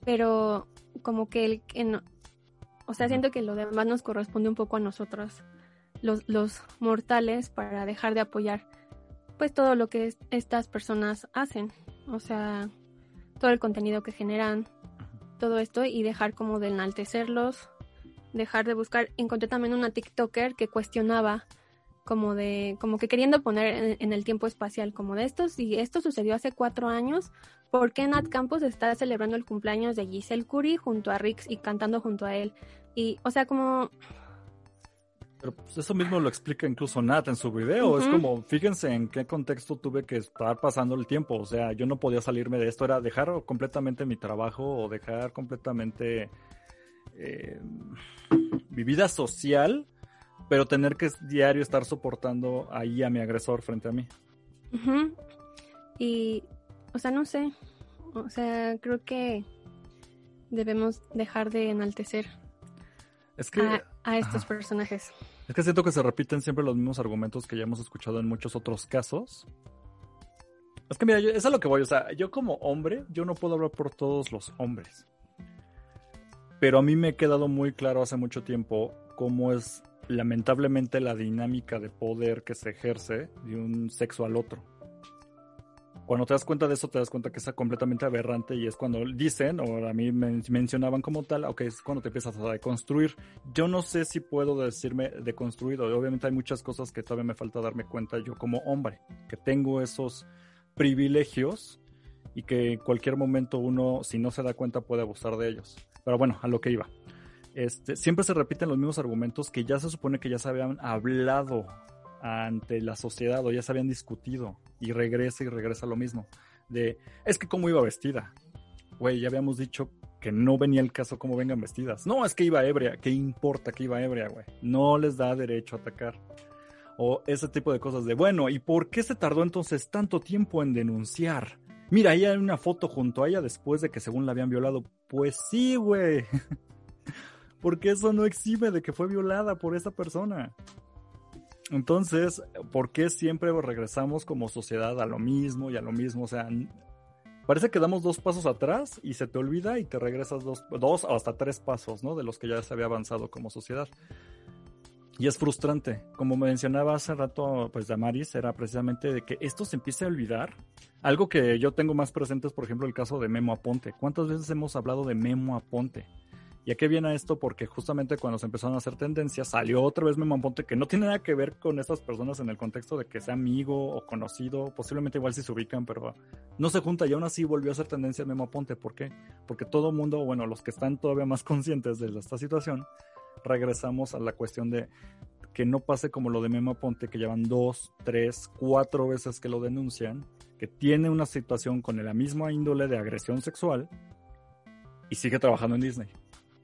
pero como que el no, o sea, siento que lo demás nos corresponde un poco a nosotros, los, los mortales, para dejar de apoyar pues todo lo que estas personas hacen. O sea, todo el contenido que generan, todo esto y dejar como de enaltecerlos dejar de buscar. Encontré también una TikToker que cuestionaba como de, como que queriendo poner en, el tiempo espacial, como de estos, y esto sucedió hace cuatro años, ¿por qué Nat Campos está celebrando el cumpleaños de Giselle Curry junto a Rix y cantando junto a él? Y, o sea, como... Pero pues eso mismo lo explica incluso Nat en su video. Es como, fíjense en qué contexto tuve que estar pasando el tiempo. O sea, yo no podía salirme de esto. Era dejar completamente mi trabajo o dejar completamente eh, mi vida social, pero tener que diario estar soportando ahí a mi agresor frente a mí. Y, o sea, no sé, o sea, creo que debemos dejar de enaltecer es que, a, estos personajes. Es que siento que se repiten siempre los mismos argumentos que ya hemos escuchado en muchos otros casos. Es que mira, eso es a lo que voy, o sea, yo como hombre, yo no puedo hablar por todos los hombres. Pero a mí me ha quedado muy claro hace mucho tiempo cómo es lamentablemente la dinámica de poder que se ejerce de un sexo al otro. Cuando te das cuenta de eso, te das cuenta que es completamente aberrante y es cuando dicen, o a mí me mencionaban como tal, ok, es cuando te empiezas a deconstruir. Yo no sé si puedo decirme deconstruido. Obviamente hay muchas cosas que todavía me falta darme cuenta yo como hombre, que tengo esos privilegios y que en cualquier momento uno, si no se da cuenta, puede abusar de ellos. Pero bueno, a lo que iba. Este, siempre se repiten los mismos argumentos que ya se supone que ya se habían hablado ante la sociedad o ya se habían discutido y regresa y regresa lo mismo. De, es que cómo iba vestida. Güey, ya habíamos dicho que no venía el caso cómo vengan vestidas. No, es que iba ebria. ¿Qué importa que iba ebria, güey? No les da derecho a atacar. O ese tipo de cosas de, bueno, ¿y por qué se tardó entonces tanto tiempo en denunciar? Mira, ahí hay una foto junto a ella después de que según la habían violado. Pues sí, güey. Porque eso no exime de que fue violada por esa persona. Entonces, ¿por qué siempre regresamos como sociedad a lo mismo y a lo mismo? O sea, parece que damos dos pasos atrás y se te olvida y te regresas dos, dos o hasta tres pasos, ¿no? De los que ya se había avanzado como sociedad. Y es frustrante. Como mencionaba hace rato, pues Damaris, era precisamente de que esto se empiece a olvidar. Algo que yo tengo más presente es, por ejemplo, el caso de Memo Aponte. ¿Cuántas veces hemos hablado de Memo Aponte? ¿Y a qué viene esto? Porque justamente cuando se empezaron a hacer tendencias, salió otra vez Memo Aponte, que no tiene nada que ver con estas personas en el contexto de que sea amigo o conocido, posiblemente igual si se ubican, pero no se junta y aún así volvió a hacer tendencia Memo Aponte. ¿Por qué? Porque todo mundo, bueno, los que están todavía más conscientes de esta situación, regresamos a la cuestión de que no pase como lo de Memo Ponte, que llevan dos, tres, cuatro veces que lo denuncian, que tiene una situación con la misma índole de agresión sexual y sigue trabajando en Disney.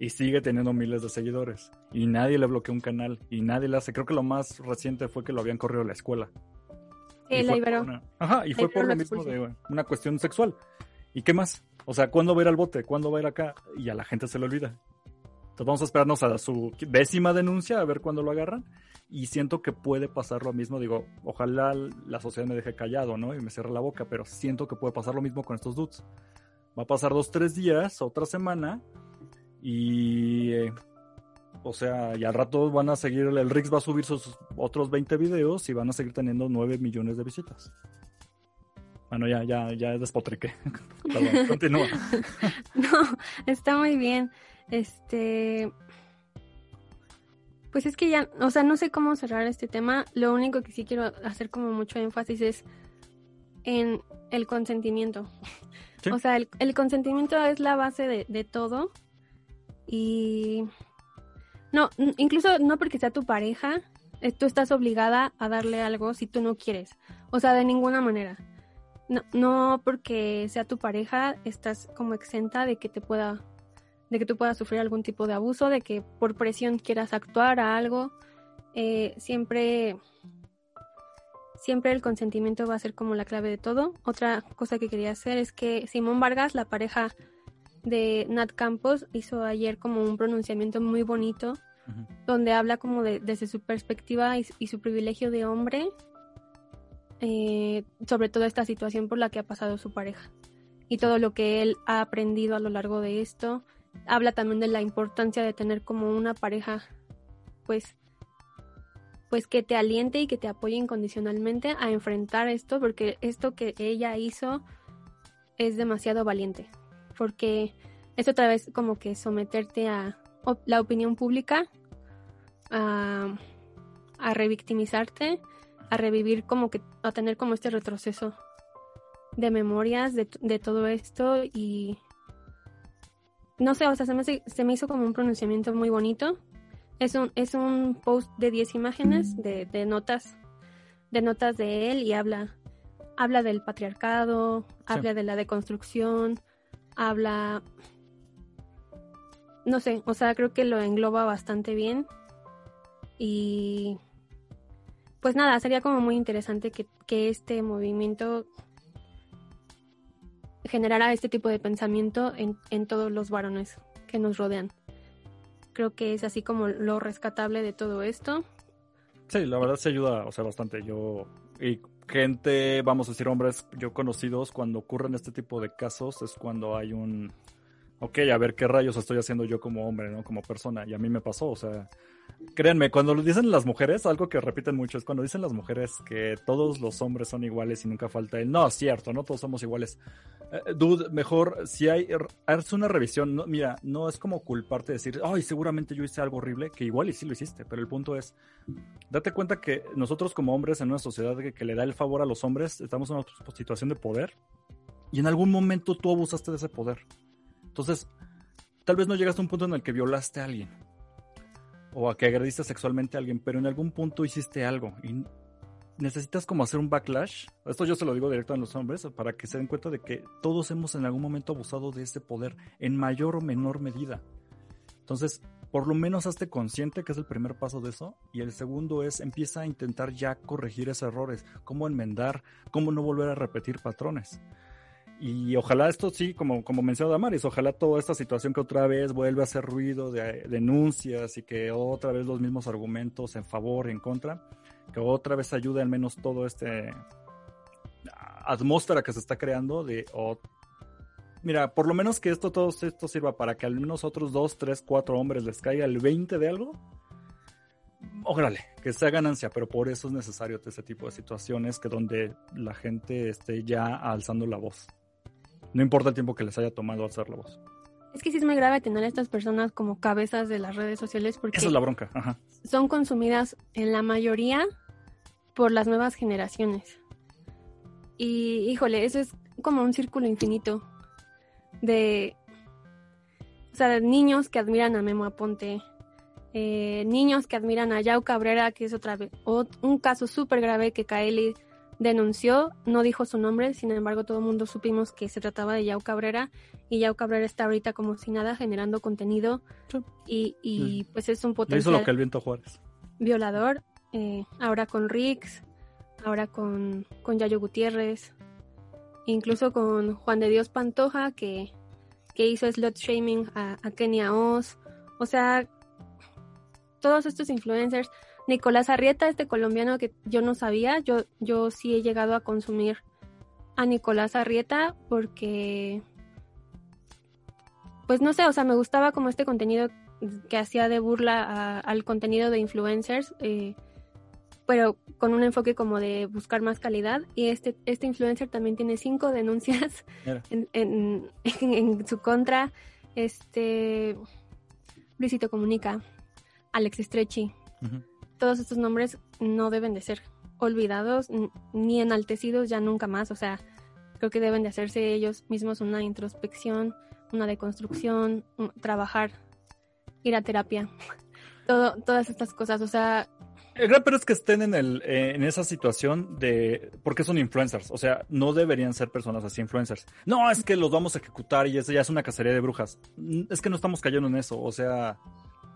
Y sigue teniendo miles de seguidores. Y nadie le bloqueó un canal. Y nadie le hace. Creo que lo más reciente fue que lo habían corrido a la escuela. y fue ajá, y fue por lo mismo de una cuestión sexual. ¿Y qué más? O sea, ¿cuándo va a ir al bote? ¿Cuándo va a ir acá? Y a la gente se le olvida vamos a esperarnos a su décima denuncia a ver cuándo lo agarran. Y siento que puede pasar lo mismo. Digo, ojalá la sociedad me deje callado, ¿no? Y me cierre la boca, pero siento que puede pasar lo mismo con estos dudes. Va a pasar dos, tres días, otra semana. Y eh, O sea, y al rato van a seguir, el Rix va a subir sus otros 20 videos y van a seguir teniendo 9 millones de visitas. Bueno, ya, ya, ya despotriqué. Perdón, continúa. no, está muy bien. Este. Pues es que ya, o sea, no sé cómo cerrar este tema. Lo único que sí quiero hacer como mucho énfasis es en el consentimiento. O sea, el, consentimiento es la base de, de todo. Y no, incluso no porque sea tu pareja, eh, tú estás obligada a darle algo si tú no quieres. O sea, de ninguna manera. No, no porque sea tu pareja, estás como exenta de que te pueda, de que tú puedas sufrir algún tipo de abuso, de que por presión quieras actuar a algo. Eh, siempre, siempre el consentimiento va a ser como la clave de todo. Otra cosa que quería hacer es que Simón Vargas, la pareja de Nat Campos hizo ayer como un pronunciamiento muy bonito donde habla como de, desde su perspectiva y, su privilegio de hombre eh, sobre toda esta situación por la que ha pasado su pareja y todo lo que él ha aprendido a lo largo de esto. Habla también de la importancia de tener como una pareja pues pues que te aliente y que te apoye incondicionalmente a enfrentar esto porque esto que ella hizo es demasiado valiente porque es otra vez como que someterte a la opinión pública, a, revictimizarte, a revivir como que, a tener como este retroceso de memorias de, todo esto y no sé, o sea, se me, se me, hizo como un pronunciamiento muy bonito. Es un, es un post de 10 imágenes de, de, notas de notas de él y habla habla del patriarcado, habla de la deconstrucción, habla, no sé, o sea, creo que lo engloba bastante bien. Y pues nada, sería como muy interesante que, este movimiento generara este tipo de pensamiento en, en, todos los varones que nos rodean. Creo que es así como lo rescatable de todo esto. Sí, la verdad se ayuda, o sea, bastante. Yo, y gente, vamos a decir hombres yo conocidos, cuando ocurren este tipo de casos es cuando hay un, ok, a ver qué rayos estoy haciendo yo como hombre, ¿no? Como persona. Y a mí me pasó, o sea, créanme, cuando lo dicen las mujeres, algo que repiten mucho es cuando dicen las mujeres que todos los hombres son iguales y nunca falta el, no, es cierto, no todos somos iguales. Eh, dude, mejor si hay, haz una revisión, no, mira, no es como culparte de decir, ay, seguramente yo hice algo horrible, que igual y sí lo hiciste, pero el punto es, date cuenta que nosotros como hombres en una sociedad que, que le da el favor a los hombres, estamos en una situación de poder y en algún momento tú abusaste de ese poder. Entonces, tal vez no llegaste a un punto en el que violaste a alguien o a que agrediste sexualmente a alguien, pero en algún punto hiciste algo y necesitas como hacer un backlash. Esto yo se lo digo directo a los hombres para que se den cuenta de que todos hemos en algún momento abusado de ese poder en mayor o menor medida. Entonces, por lo menos hazte consciente que es el primer paso de eso. Y el segundo es empieza a intentar ya corregir esos errores, cómo enmendar, cómo no volver a repetir patrones. Y ojalá esto sí, como, como mencionó Damaris, ojalá toda esta situación que otra vez vuelva a hacer ruido de denuncias y que otra vez los mismos argumentos en favor y en contra, que otra vez ayude al menos todo este atmósfera que se está creando de mira, por lo menos que esto todo esto sirva para que al menos otros dos, tres, cuatro hombres les caiga el 20 de algo. Órale, que sea ganancia, pero por eso es necesario este tipo de situaciones que donde la gente esté ya alzando la voz. No importa el tiempo que les haya tomado hacer la voz. Es que sí es muy grave tener a estas personas como cabezas de las redes sociales porque... Esa es la bronca, Son consumidas en la mayoría por las nuevas generaciones. Y híjole, eso es como un círculo infinito de... O sea, de niños que admiran a Memo Aponte, eh, niños que admiran a Yao Cabrera, que es otra vez un caso súper grave que Kaeli denunció, no dijo su nombre, sin embargo todo el mundo supimos que se trataba de Yao Cabrera y Yao Cabrera está ahorita como si nada generando contenido y, pues es un potencial... lo que el viento Juárez. Violador, eh, ahora con Rix, ahora con, con Yayo Gutiérrez, incluso con Juan de Dios Pantoja que, que hizo slot shaming a, a Kenia Oz, o sea, todos estos influencers Nicolás Arrieta, este colombiano que yo no sabía, yo, yo sí he llegado a consumir a Nicolás Arrieta porque, pues no sé, o sea, me gustaba como este contenido que hacía de burla al contenido de influencers, eh, pero con un enfoque como de buscar más calidad. Y este, este influencer también tiene cinco denuncias en, en, su contra. Este Luisito Comunica, Alex Stretchy. Todos estos nombres no deben de ser olvidados ni enaltecidos ya nunca más. O sea, creo que deben de hacerse ellos mismos una introspección, una deconstrucción, trabajar, ir a terapia. Todas estas cosas. O sea, el gran pero es que estén en, el, eh, en esa situación de. Porque son influencers. O sea, no deberían ser personas así influencers. No, es que los vamos a ejecutar y eso ya es una cacería de brujas. Es que no estamos cayendo en eso. O sea,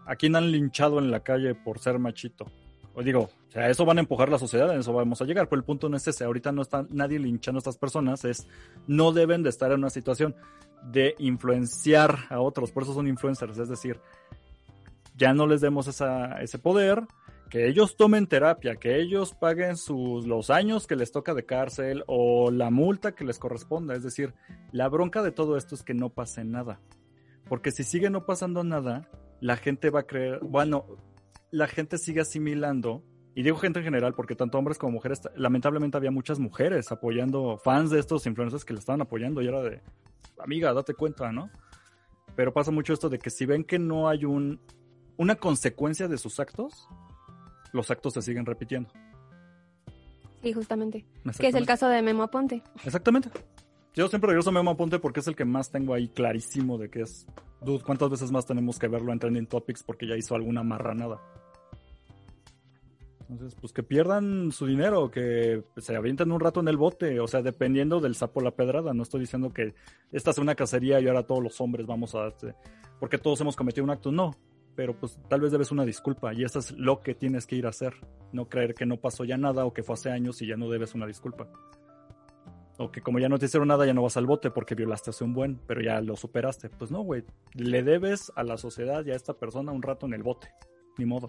¿a quién han linchado en la calle por ser machito? O digo, o sea, eso van a empujar la sociedad, en eso vamos a llegar. Pero el punto no es ese. Ahorita no está nadie linchando a estas personas. Es. No deben de estar en una situación de influenciar a otros. Por eso son influencers. Es decir, ya no les demos esa, ese poder que ellos tomen terapia, que ellos paguen sus, los años que les toca de cárcel o la multa que les corresponda. Es decir, la bronca de todo esto es que no pase nada. Porque si sigue no pasando nada, la gente va a creer, bueno, la gente sigue asimilando, y digo gente en general, porque tanto hombres como mujeres, lamentablemente había muchas mujeres apoyando, fans de estos influencers que le estaban apoyando y era de, amiga, date cuenta, ¿no? Pero pasa mucho esto de que si ven que no hay un, una consecuencia de sus actos, los actos se siguen repitiendo. Sí, justamente. Que es el caso de Memo Aponte. Exactamente. Yo siempre regreso a Memo Aponte porque es el que más tengo ahí clarísimo de que es. Dude, ¿cuántas veces más tenemos que verlo en Trending Topics porque ya hizo alguna marranada? Entonces, pues que pierdan su dinero, que se avienten un rato en el bote, o sea, dependiendo del sapo la pedrada. No estoy diciendo que esta es una cacería y ahora todos los hombres vamos a. Este, porque todos hemos cometido un acto. No, pero pues tal vez debes una disculpa y eso es lo que tienes que ir a hacer. No creer que no pasó ya nada o que fue hace años y ya no debes una disculpa. O que como ya no te hicieron nada ya no vas al bote porque violaste hace un buen, pero ya lo superaste. Pues no, güey, le debes a la sociedad y a esta persona un rato en el bote. Ni modo.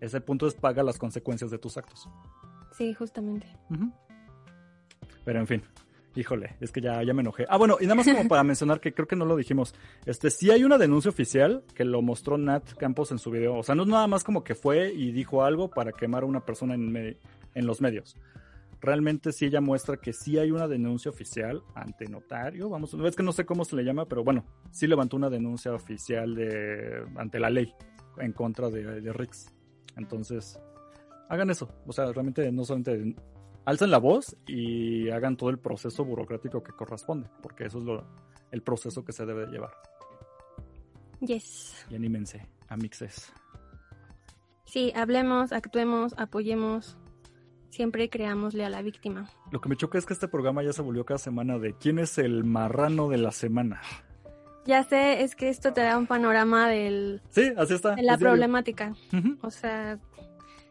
Ese punto es paga las consecuencias de tus actos. Sí, justamente. Pero en fin, Híjole, es que ya, ya me enojé. Ah, bueno, y nada más como para mencionar que creo que no lo dijimos. Este, sí hay una denuncia oficial que lo mostró Nat Campos en su video. O sea, no es nada más como que fue y dijo algo para quemar a una persona en, en los medios. Realmente sí ella muestra que sí hay una denuncia oficial ante notario. Vamos, es que no sé cómo se le llama, pero bueno, sí levantó una denuncia oficial de, ante la ley en contra de, de Rix. Entonces, hagan eso. O sea, realmente no solamente alcen la voz y hagan todo el proceso burocrático que corresponde, porque eso es lo, el proceso que se debe llevar. Yes. Y anímense, amixes. Sí, hablemos, actuemos, apoyemos, siempre creámosle a la víctima. Lo que me choca es que este programa ya se volvió cada semana de quién es el marrano de la semana. Ya sé, es que esto te da un panorama del... Sí, así está. De la problemática. O sea,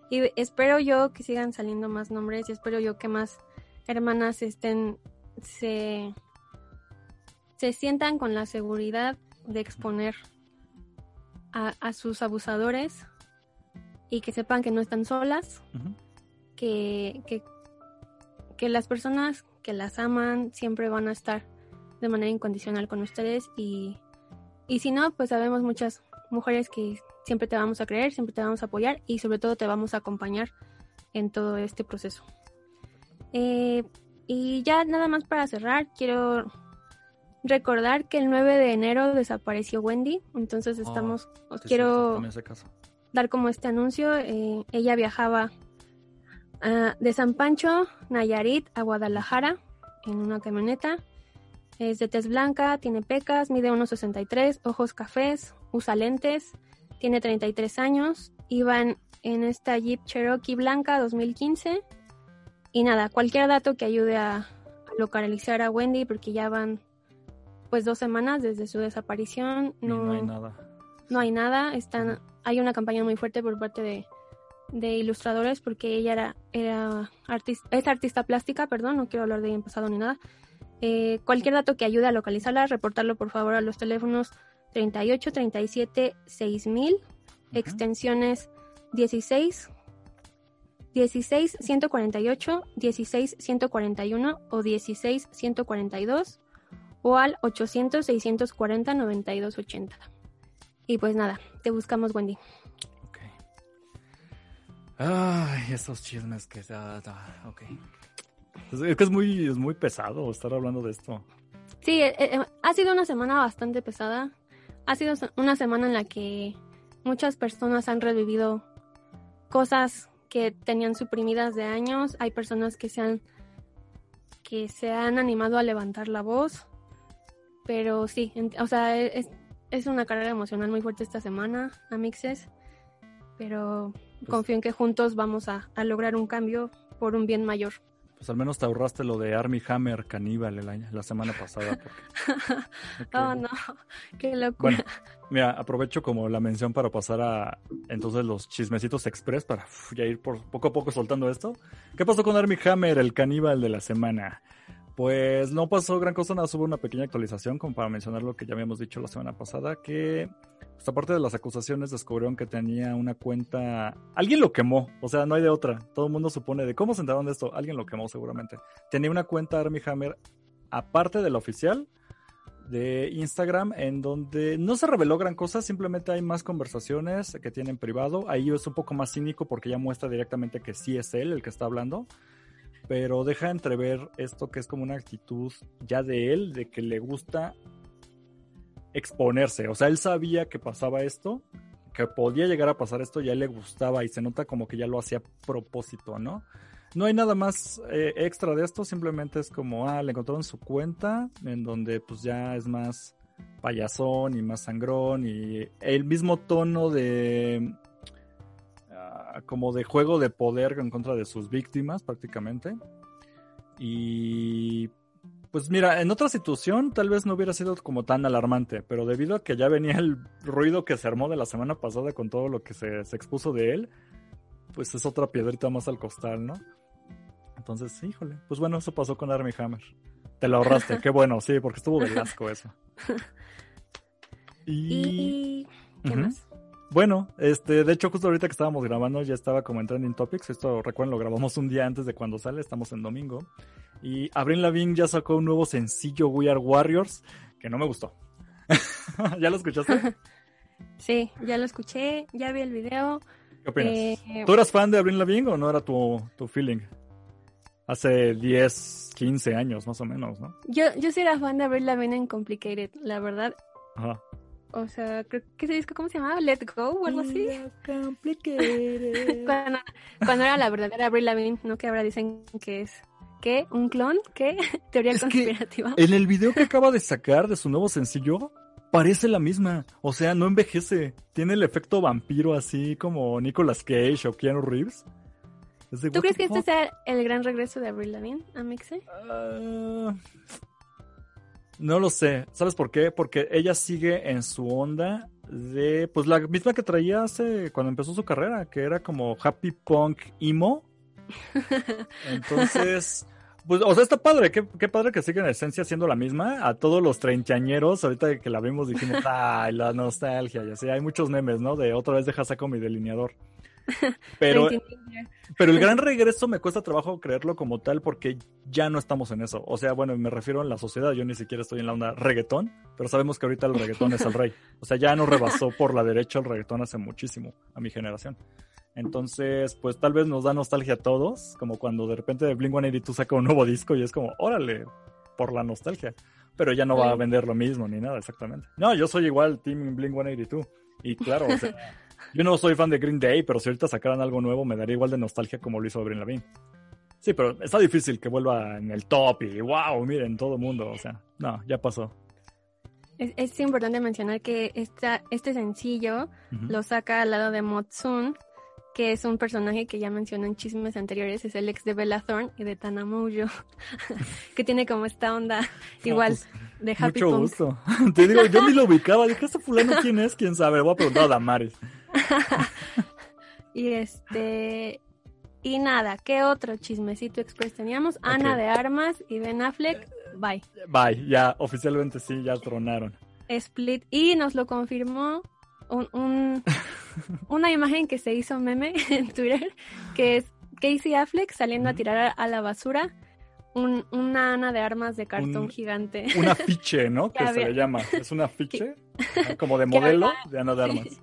y espero yo que sigan saliendo más nombres y espero yo que más hermanas estén, se, se sientan con la seguridad de exponer a, sus abusadores y que sepan que no están solas, que, que, que las personas que las aman siempre van a estar de manera incondicional con ustedes y, y si no, pues sabemos muchas mujeres que siempre te vamos a creer, siempre te vamos a apoyar y sobre todo te vamos a acompañar en todo este proceso. Eh, y ya nada más para cerrar, quiero recordar que el 9 de enero desapareció Wendy, entonces ah, estamos, os quiero dar como este anuncio, eh, ella viajaba ah, de San Pancho, Nayarit, a Guadalajara en una camioneta, es de tez blanca, tiene pecas, mide 1,63, ojos cafés, usa lentes, tiene 33 años, iban en esta Jeep Cherokee blanca 2015. Y nada, cualquier dato que ayude a, localizar a Wendy, porque ya van pues dos semanas desde su desaparición. No, hay nada. No hay nada. Están, hay una campaña muy fuerte por parte de, de ilustradores porque ella era, era artista, es artista plástica, perdón, no quiero hablar de ella en pasado ni nada. Eh, cualquier dato que ayude a localizarla, reportarlo por favor a los teléfonos 38, 37, 6000, extensiones 16, 16, 148, 16, 141 o 16, 142 o al 800, 640, 92, 80. Y pues nada, te buscamos, Wendy. Ay, esos chismes que... da, ok. Es que es muy, es muy pesado estar hablando de esto. Sí, eh, eh, ha sido una semana bastante pesada. Ha sido una semana en la que muchas personas han revivido cosas que tenían suprimidas de años. Hay personas que se han que se han animado a levantar la voz. Pero sí, o sea, es, es, una carga emocional muy fuerte esta semana, Amixes. Pero pues confío en que juntos vamos a, a lograr un cambio por un bien mayor. Pues al menos te ahorraste lo de Army Hammer caníbal el año, la semana pasada. oh, no, qué locura. Bueno, mira, aprovecho como la mención para pasar a entonces los chismecitos express para ya ir por poco a poco soltando esto. ¿Qué pasó con Army Hammer, el caníbal de la semana? Pues no pasó gran cosa, nada, hubo una pequeña actualización como para mencionar lo que ya habíamos dicho la semana pasada, que pues, aparte de las acusaciones descubrieron que tenía una cuenta, alguien lo quemó, o sea, no hay de otra, todo el mundo supone de cómo se enteraron de esto, alguien lo quemó seguramente. Tenía una cuenta Army Hammer aparte de la oficial de Instagram en donde no se reveló gran cosa, simplemente hay más conversaciones que tienen privado, ahí es un poco más cínico porque ya muestra directamente que sí es él el que está hablando pero deja entrever esto que es como una actitud ya de él, de que le gusta exponerse. O sea, él sabía que pasaba esto, que podía llegar a pasar esto, ya le gustaba y se nota como que ya lo hacía a propósito, ¿no? No hay nada más eh, extra de esto, simplemente es como, ah, le encontraron su cuenta, en donde pues ya es más payasón y más sangrón y el mismo tono de como de juego de poder en contra de sus víctimas prácticamente. Y pues mira, en otra situación tal vez no hubiera sido como tan alarmante, pero debido a que ya venía el ruido que se armó de la semana pasada con todo lo que se, expuso de él, pues es otra piedrita más al costal, ¿no? Entonces, híjole, pues bueno, eso pasó con Army Hammer. Te lo ahorraste, qué bueno, sí, porque estuvo de asco eso. Y... ¿Qué más? Bueno, este, de hecho, justo ahorita que estábamos grabando ya estaba como en Trending Topics. Esto, recuerden, lo grabamos un día antes de cuando sale, estamos en domingo. Y Avril Lavigne ya sacó un nuevo sencillo, We Are Warriors, que no me gustó. ¿Ya lo escuchaste? sí, ya lo escuché, ya vi el video. ¿Qué opinas? Eh, ¿Tú eras fan de Avril Lavigne o no era tu, tu feeling? Hace 10, 15 años más o menos, ¿no? Yo, yo sí era fan de Avril Lavigne en Complicated, la verdad. Ajá. O sea, creo que ese disco, ¿cómo se llamaba? Let Go o algo así. cuando, cuando, era la verdadera Avril Lavigne, ¿no? Que ahora dicen que es, ¿qué? ¿Un clon? ¿Qué? Teoría conspirativa. en el video que acaba de sacar de su nuevo sencillo, parece la misma. O sea, no envejece. Tiene el efecto vampiro así como Nicolas Cage o Keanu Reeves. ¿Tú crees que este sea el gran regreso de Avril Lavigne a Mixe? Uh, no lo sé. ¿Sabes por qué? Porque ella sigue en su onda de, pues la misma que traía hace, cuando empezó su carrera, que era como happy punk emo. Entonces, pues, o sea, está padre, qué, padre que siga en esencia siendo la misma. A todos los treintañeros, ahorita que la vimos dijimos, ay, la nostalgia, ya sé, hay muchos memes, ¿no? De otra vez deja saco mi delineador. Pero, pero el gran regreso me cuesta trabajo creerlo como tal porque ya no estamos en eso. O sea, bueno, me refiero en la sociedad, yo ni siquiera estoy en la onda reggaetón, pero sabemos que ahorita el reggaetón es el rey. O sea, ya no rebasó por la derecha el reggaetón hace muchísimo a mi generación. Entonces, pues tal vez nos da nostalgia a todos, como cuando de repente Blink 182 saca un nuevo disco y es como, órale, por la nostalgia. Pero ya no va a vender lo mismo ni nada, exactamente. No, yo soy igual, Team Blink 182. Y claro, o sea, Yo no soy fan de Green Day, pero si ahorita sacaran algo nuevo me daría igual de nostalgia como lo hizo Green Lavigne. Sí, pero está difícil que vuelva en el top y wow, miren, todo el mundo, o sea, no, ya pasó. Es, importante mencionar que esta, este sencillo lo saca al lado de Motsun, que es un personaje que ya mencioné en chismes anteriores, es el ex de Bella Thorne y de Tana que tiene como esta onda igual pues, de Happy Mucho gusto. Te digo, yo ni lo ubicaba, dije, ¿este fulano quién es? ¿Quién sabe? Voy a preguntar a Damaris. y este. Y nada, ¿qué otro chismecito express teníamos? Ana de Armas y Ben Affleck, bye. Bye, ya, oficialmente sí, ya tronaron. Split, y nos lo confirmó un, una imagen que se hizo meme en Twitter, que es Casey Affleck saliendo a tirar a la basura un, una Ana de armas de cartón Un- gigante. Un afiche, ¿no? Que se le llama. Es un afiche como de modelo de Ana de Armas.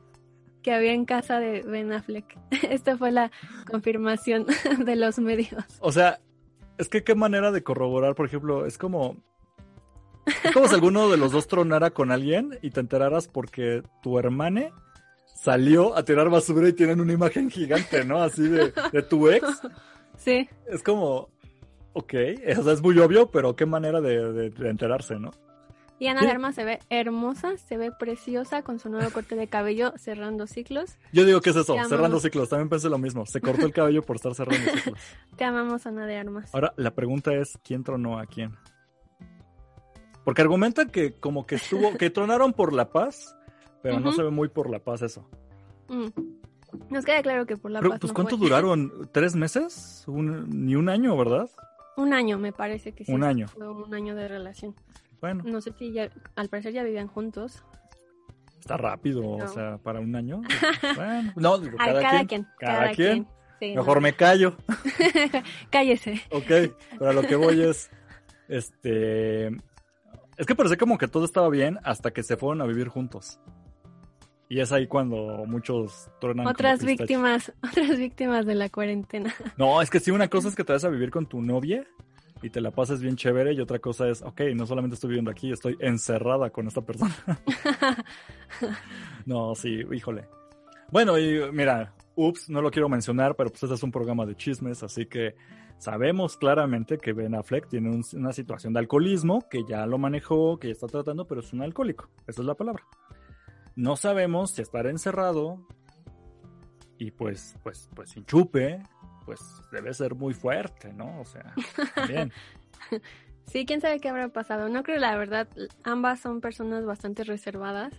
Que había en casa de Ben Affleck. Esta fue la confirmación de los medios. O sea, es que qué manera de corroborar, por ejemplo, es como... Es como si alguno de los dos tronara con alguien y te enteraras porque tu hermane salió a tirar basura y tienen una imagen gigante, ¿no? Así de, de tu ex. Sí, Es como... Ok, o sea, es muy obvio, pero qué manera de, de- de enterarse, ¿no? Y Ana Sí. de Armas se ve hermosa, se ve preciosa con su nuevo corte de cabello cerrando ciclos. Yo digo que es eso, Te amamos. cerrando ciclos. También pensé lo mismo. Se cortó el cabello por estar cerrando ciclos. Te amamos, Ana de Armas. Ahora, la pregunta es, ¿quién tronó a quién? Porque argumentan que como que estuvo, que tronaron por la paz, pero no se ve muy por la paz eso. Mm. Nos queda claro que por la Pero, paz pues, no ¿cuánto fue. duraron? ¿Tres meses? Un- ni un año, ¿verdad? Un año, me parece que sí. Un año. Fue un año de relación. Bueno, No sé si ya, al parecer ya vivían juntos. está rápido, o sea, para un año. Bueno, no, digo, A cada, cada, quien. quien. cada quien. Sí, Mejor no. me callo. Cállese. Ok, pero a lo que voy es, este, es que parecía como que todo estaba bien hasta que se fueron a vivir juntos. Y es ahí cuando muchos truenan. Otras víctimas, otras víctimas de la cuarentena. No, es que sí, una cosa es que te vas a vivir con tu novia y te la pases bien chévere y otra cosa es, ok, no solamente estoy viviendo aquí, estoy encerrada con esta persona. no, sí, híjole. Bueno, y mira, ups, no lo quiero mencionar, pero pues este es un programa de chismes, así que sabemos claramente que Ben Affleck tiene un- una situación de alcoholismo, que ya lo manejó, que ya está tratando, pero es un alcohólico, esa es la palabra. No sabemos si estar encerrado y pues, pues, pues sin chupe, pues debe ser muy fuerte, ¿no? O sea, también. Sí, quién sabe qué habrá pasado. No creo, la verdad, ambas son personas bastante reservadas.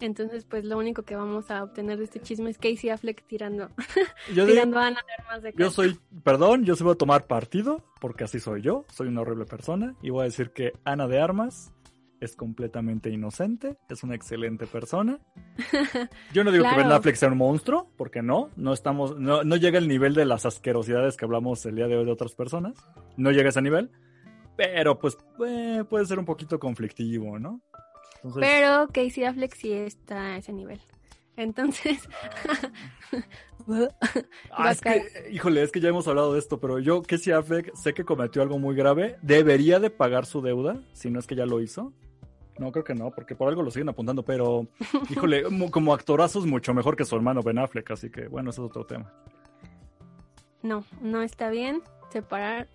Entonces, pues lo único que vamos a obtener de este chisme es Casey Affleck tirando, Yo, digo- tirando a Ana de armas de yo soy, perdón, yo sí voy a tomar partido, porque así soy yo, soy una horrible persona, y voy a decir que Ana de Armas es completamente inocente, es una excelente persona. Yo no digo que Ben Claro. Affleck sea un monstruo, porque no, no estamos, no, no llega al nivel de las asquerosidades que hablamos el día de hoy de otras personas, no llega a ese nivel, pero pues eh, puede ser un poquito conflictivo, ¿no? Entonces, Pero Casey Affleck sí está a ese nivel. Entonces, Ah, es que, híjole, es que ya hemos hablado de esto, pero yo, Casey Affleck, sé que cometió algo muy grave. ¿Debería de pagar su deuda? Si no es que ya lo hizo. No, creo que no, porque por algo lo siguen apuntando, pero, híjole, como- como actorazo es mucho mejor que su hermano Ben Affleck, así que, bueno, ese es otro tema. no, no está bien separar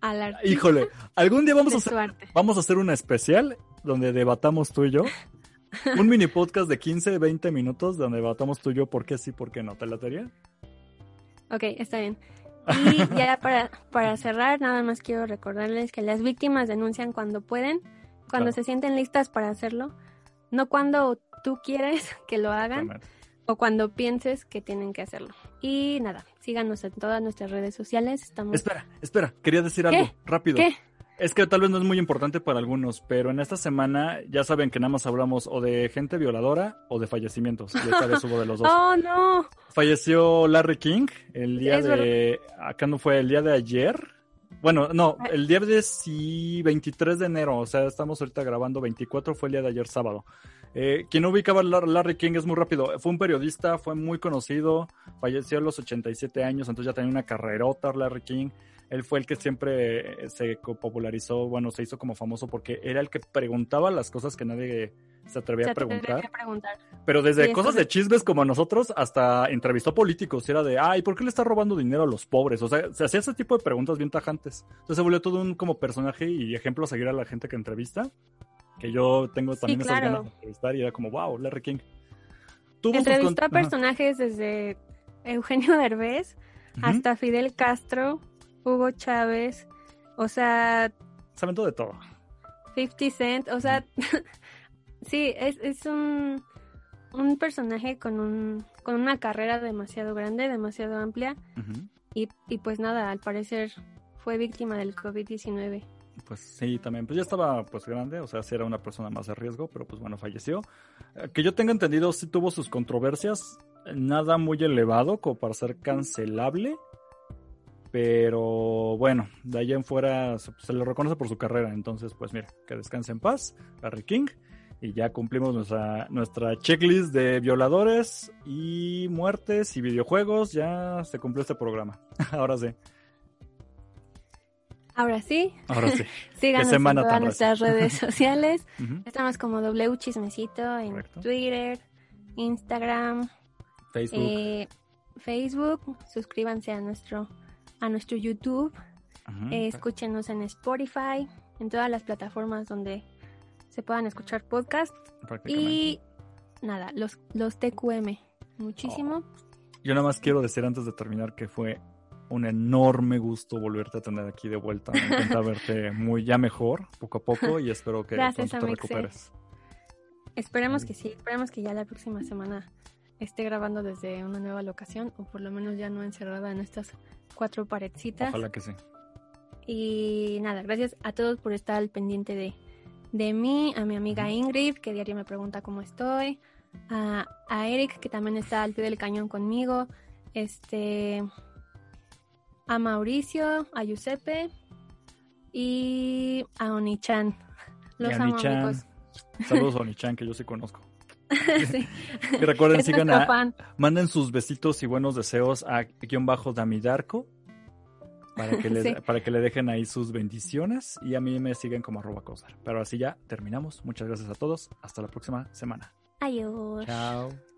al artista Híjole, algún día vamos a hacer, vamos a hacer una especial donde debatamos tú y yo. Un mini podcast de 15, 20 minutos donde debatamos tú y yo por qué sí, por qué no. ¿Te latería? Ok, está bien. Y ya para, para cerrar, nada más quiero recordarles que las víctimas denuncian cuando pueden, cuando Claro. se sienten listas para hacerlo, no cuando tú quieres que lo hagan o cuando pienses que tienen que hacerlo. Y nada, síganos en todas nuestras redes sociales. Estamos... Espera, espera, quería decir ¿Qué? algo, rápido. ¿Qué? Es que tal vez no es muy importante para algunos, pero en esta semana ya saben que nada más hablamos o de gente violadora o de fallecimientos. Y esta vez hubo de los dos. Oh, no. Falleció Larry King el día de... Acá no fue el día de ayer. Bueno, no, el día de sí, 23 de enero, o sea, estamos ahorita grabando 24, fue el día de ayer sábado. Eh, quien no ubicaba a Lar- Larry King es muy rápido. Fue un periodista, fue muy conocido, falleció a los 87 años, entonces ya tenía una carrerota Larry King. Él fue el que siempre eh, se popularizó, bueno, se hizo como famoso porque era el que preguntaba las cosas que nadie se atrevía Se a preguntar. Pero desde Sí, cosas de chismes como nosotros hasta entrevistó políticos. Era de, ay, ¿por qué le está robando dinero a los pobres? O sea, se hacía ese tipo de preguntas bien tajantes. Entonces se volvió todo un como personaje y ejemplo a seguir a la gente que entrevista. Que yo tengo también esas claro. ganas de entrevistar y era como, wow, Larry King. Tuvo Entrevistó a Ajá. personajes desde Eugenio Derbez hasta Fidel Castro, Hugo Chávez, o sea, Se aventó de todo. 50 Cent, o sea, sí, es, es un, un personaje con, un, con una carrera demasiado grande, demasiado amplia, y, y pues nada, al parecer fue víctima del COVID-19. Pues sí, también. Pues ya estaba pues grande, o sea, sí era una persona más de riesgo, pero pues bueno, falleció. Eh, Que yo tenga entendido, sí tuvo sus controversias, nada muy elevado como para ser cancelable, Pero bueno, de ahí en fuera se, le reconoce por su carrera. Entonces, pues mira, que descanse en paz, Harry King. Y ya cumplimos nuestra, nuestra checklist de violadores y muertes y videojuegos. Ya se cumplió este programa. Ahora sí. Ahora sí. Ahora sí. Síganos en todas nuestras redes sociales. Ujú. Estamos como W Chismecito en Correcto. Twitter, Instagram, Facebook. eh, Facebook. Suscríbanse a nuestro a nuestro YouTube. Ujú. Eh, escúchenos en Spotify, en todas las plataformas donde se puedan escuchar podcasts. Prácticamente. Y nada, los, los TQM. Muchísimo. Yo nada más quiero decir antes de terminar que fue un enorme gusto volverte a tener aquí de vuelta. Me encanta verte muy ya mejor, poco a poco, y espero que Gracias, pronto te recuperes. Esperemos que sí, esperemos que ya la próxima semana esté grabando desde una nueva locación o por lo menos ya no encerrada en estas cuatro paredcitas. Ojalá que sí. Y nada, gracias a todos por estar al pendiente de, de mí, a mi amiga Ingrid, que diario me pregunta cómo estoy, a, a Eric, que también está al pie del cañón conmigo, este, a Mauricio, a Giuseppe y a Onichan. Los Y a amo, amigos. Saludos a Onichan, que yo sí conozco. Sí. Y recuerden, Es sigan a, fan. manden sus besitos y buenos deseos a guion bajo Damidarco para que, le, Sí. para que le dejen ahí sus bendiciones y a mí me siguen como arroba cosar. Pero así ya terminamos. Muchas gracias a todos. Hasta la próxima semana. Adiós. Chao.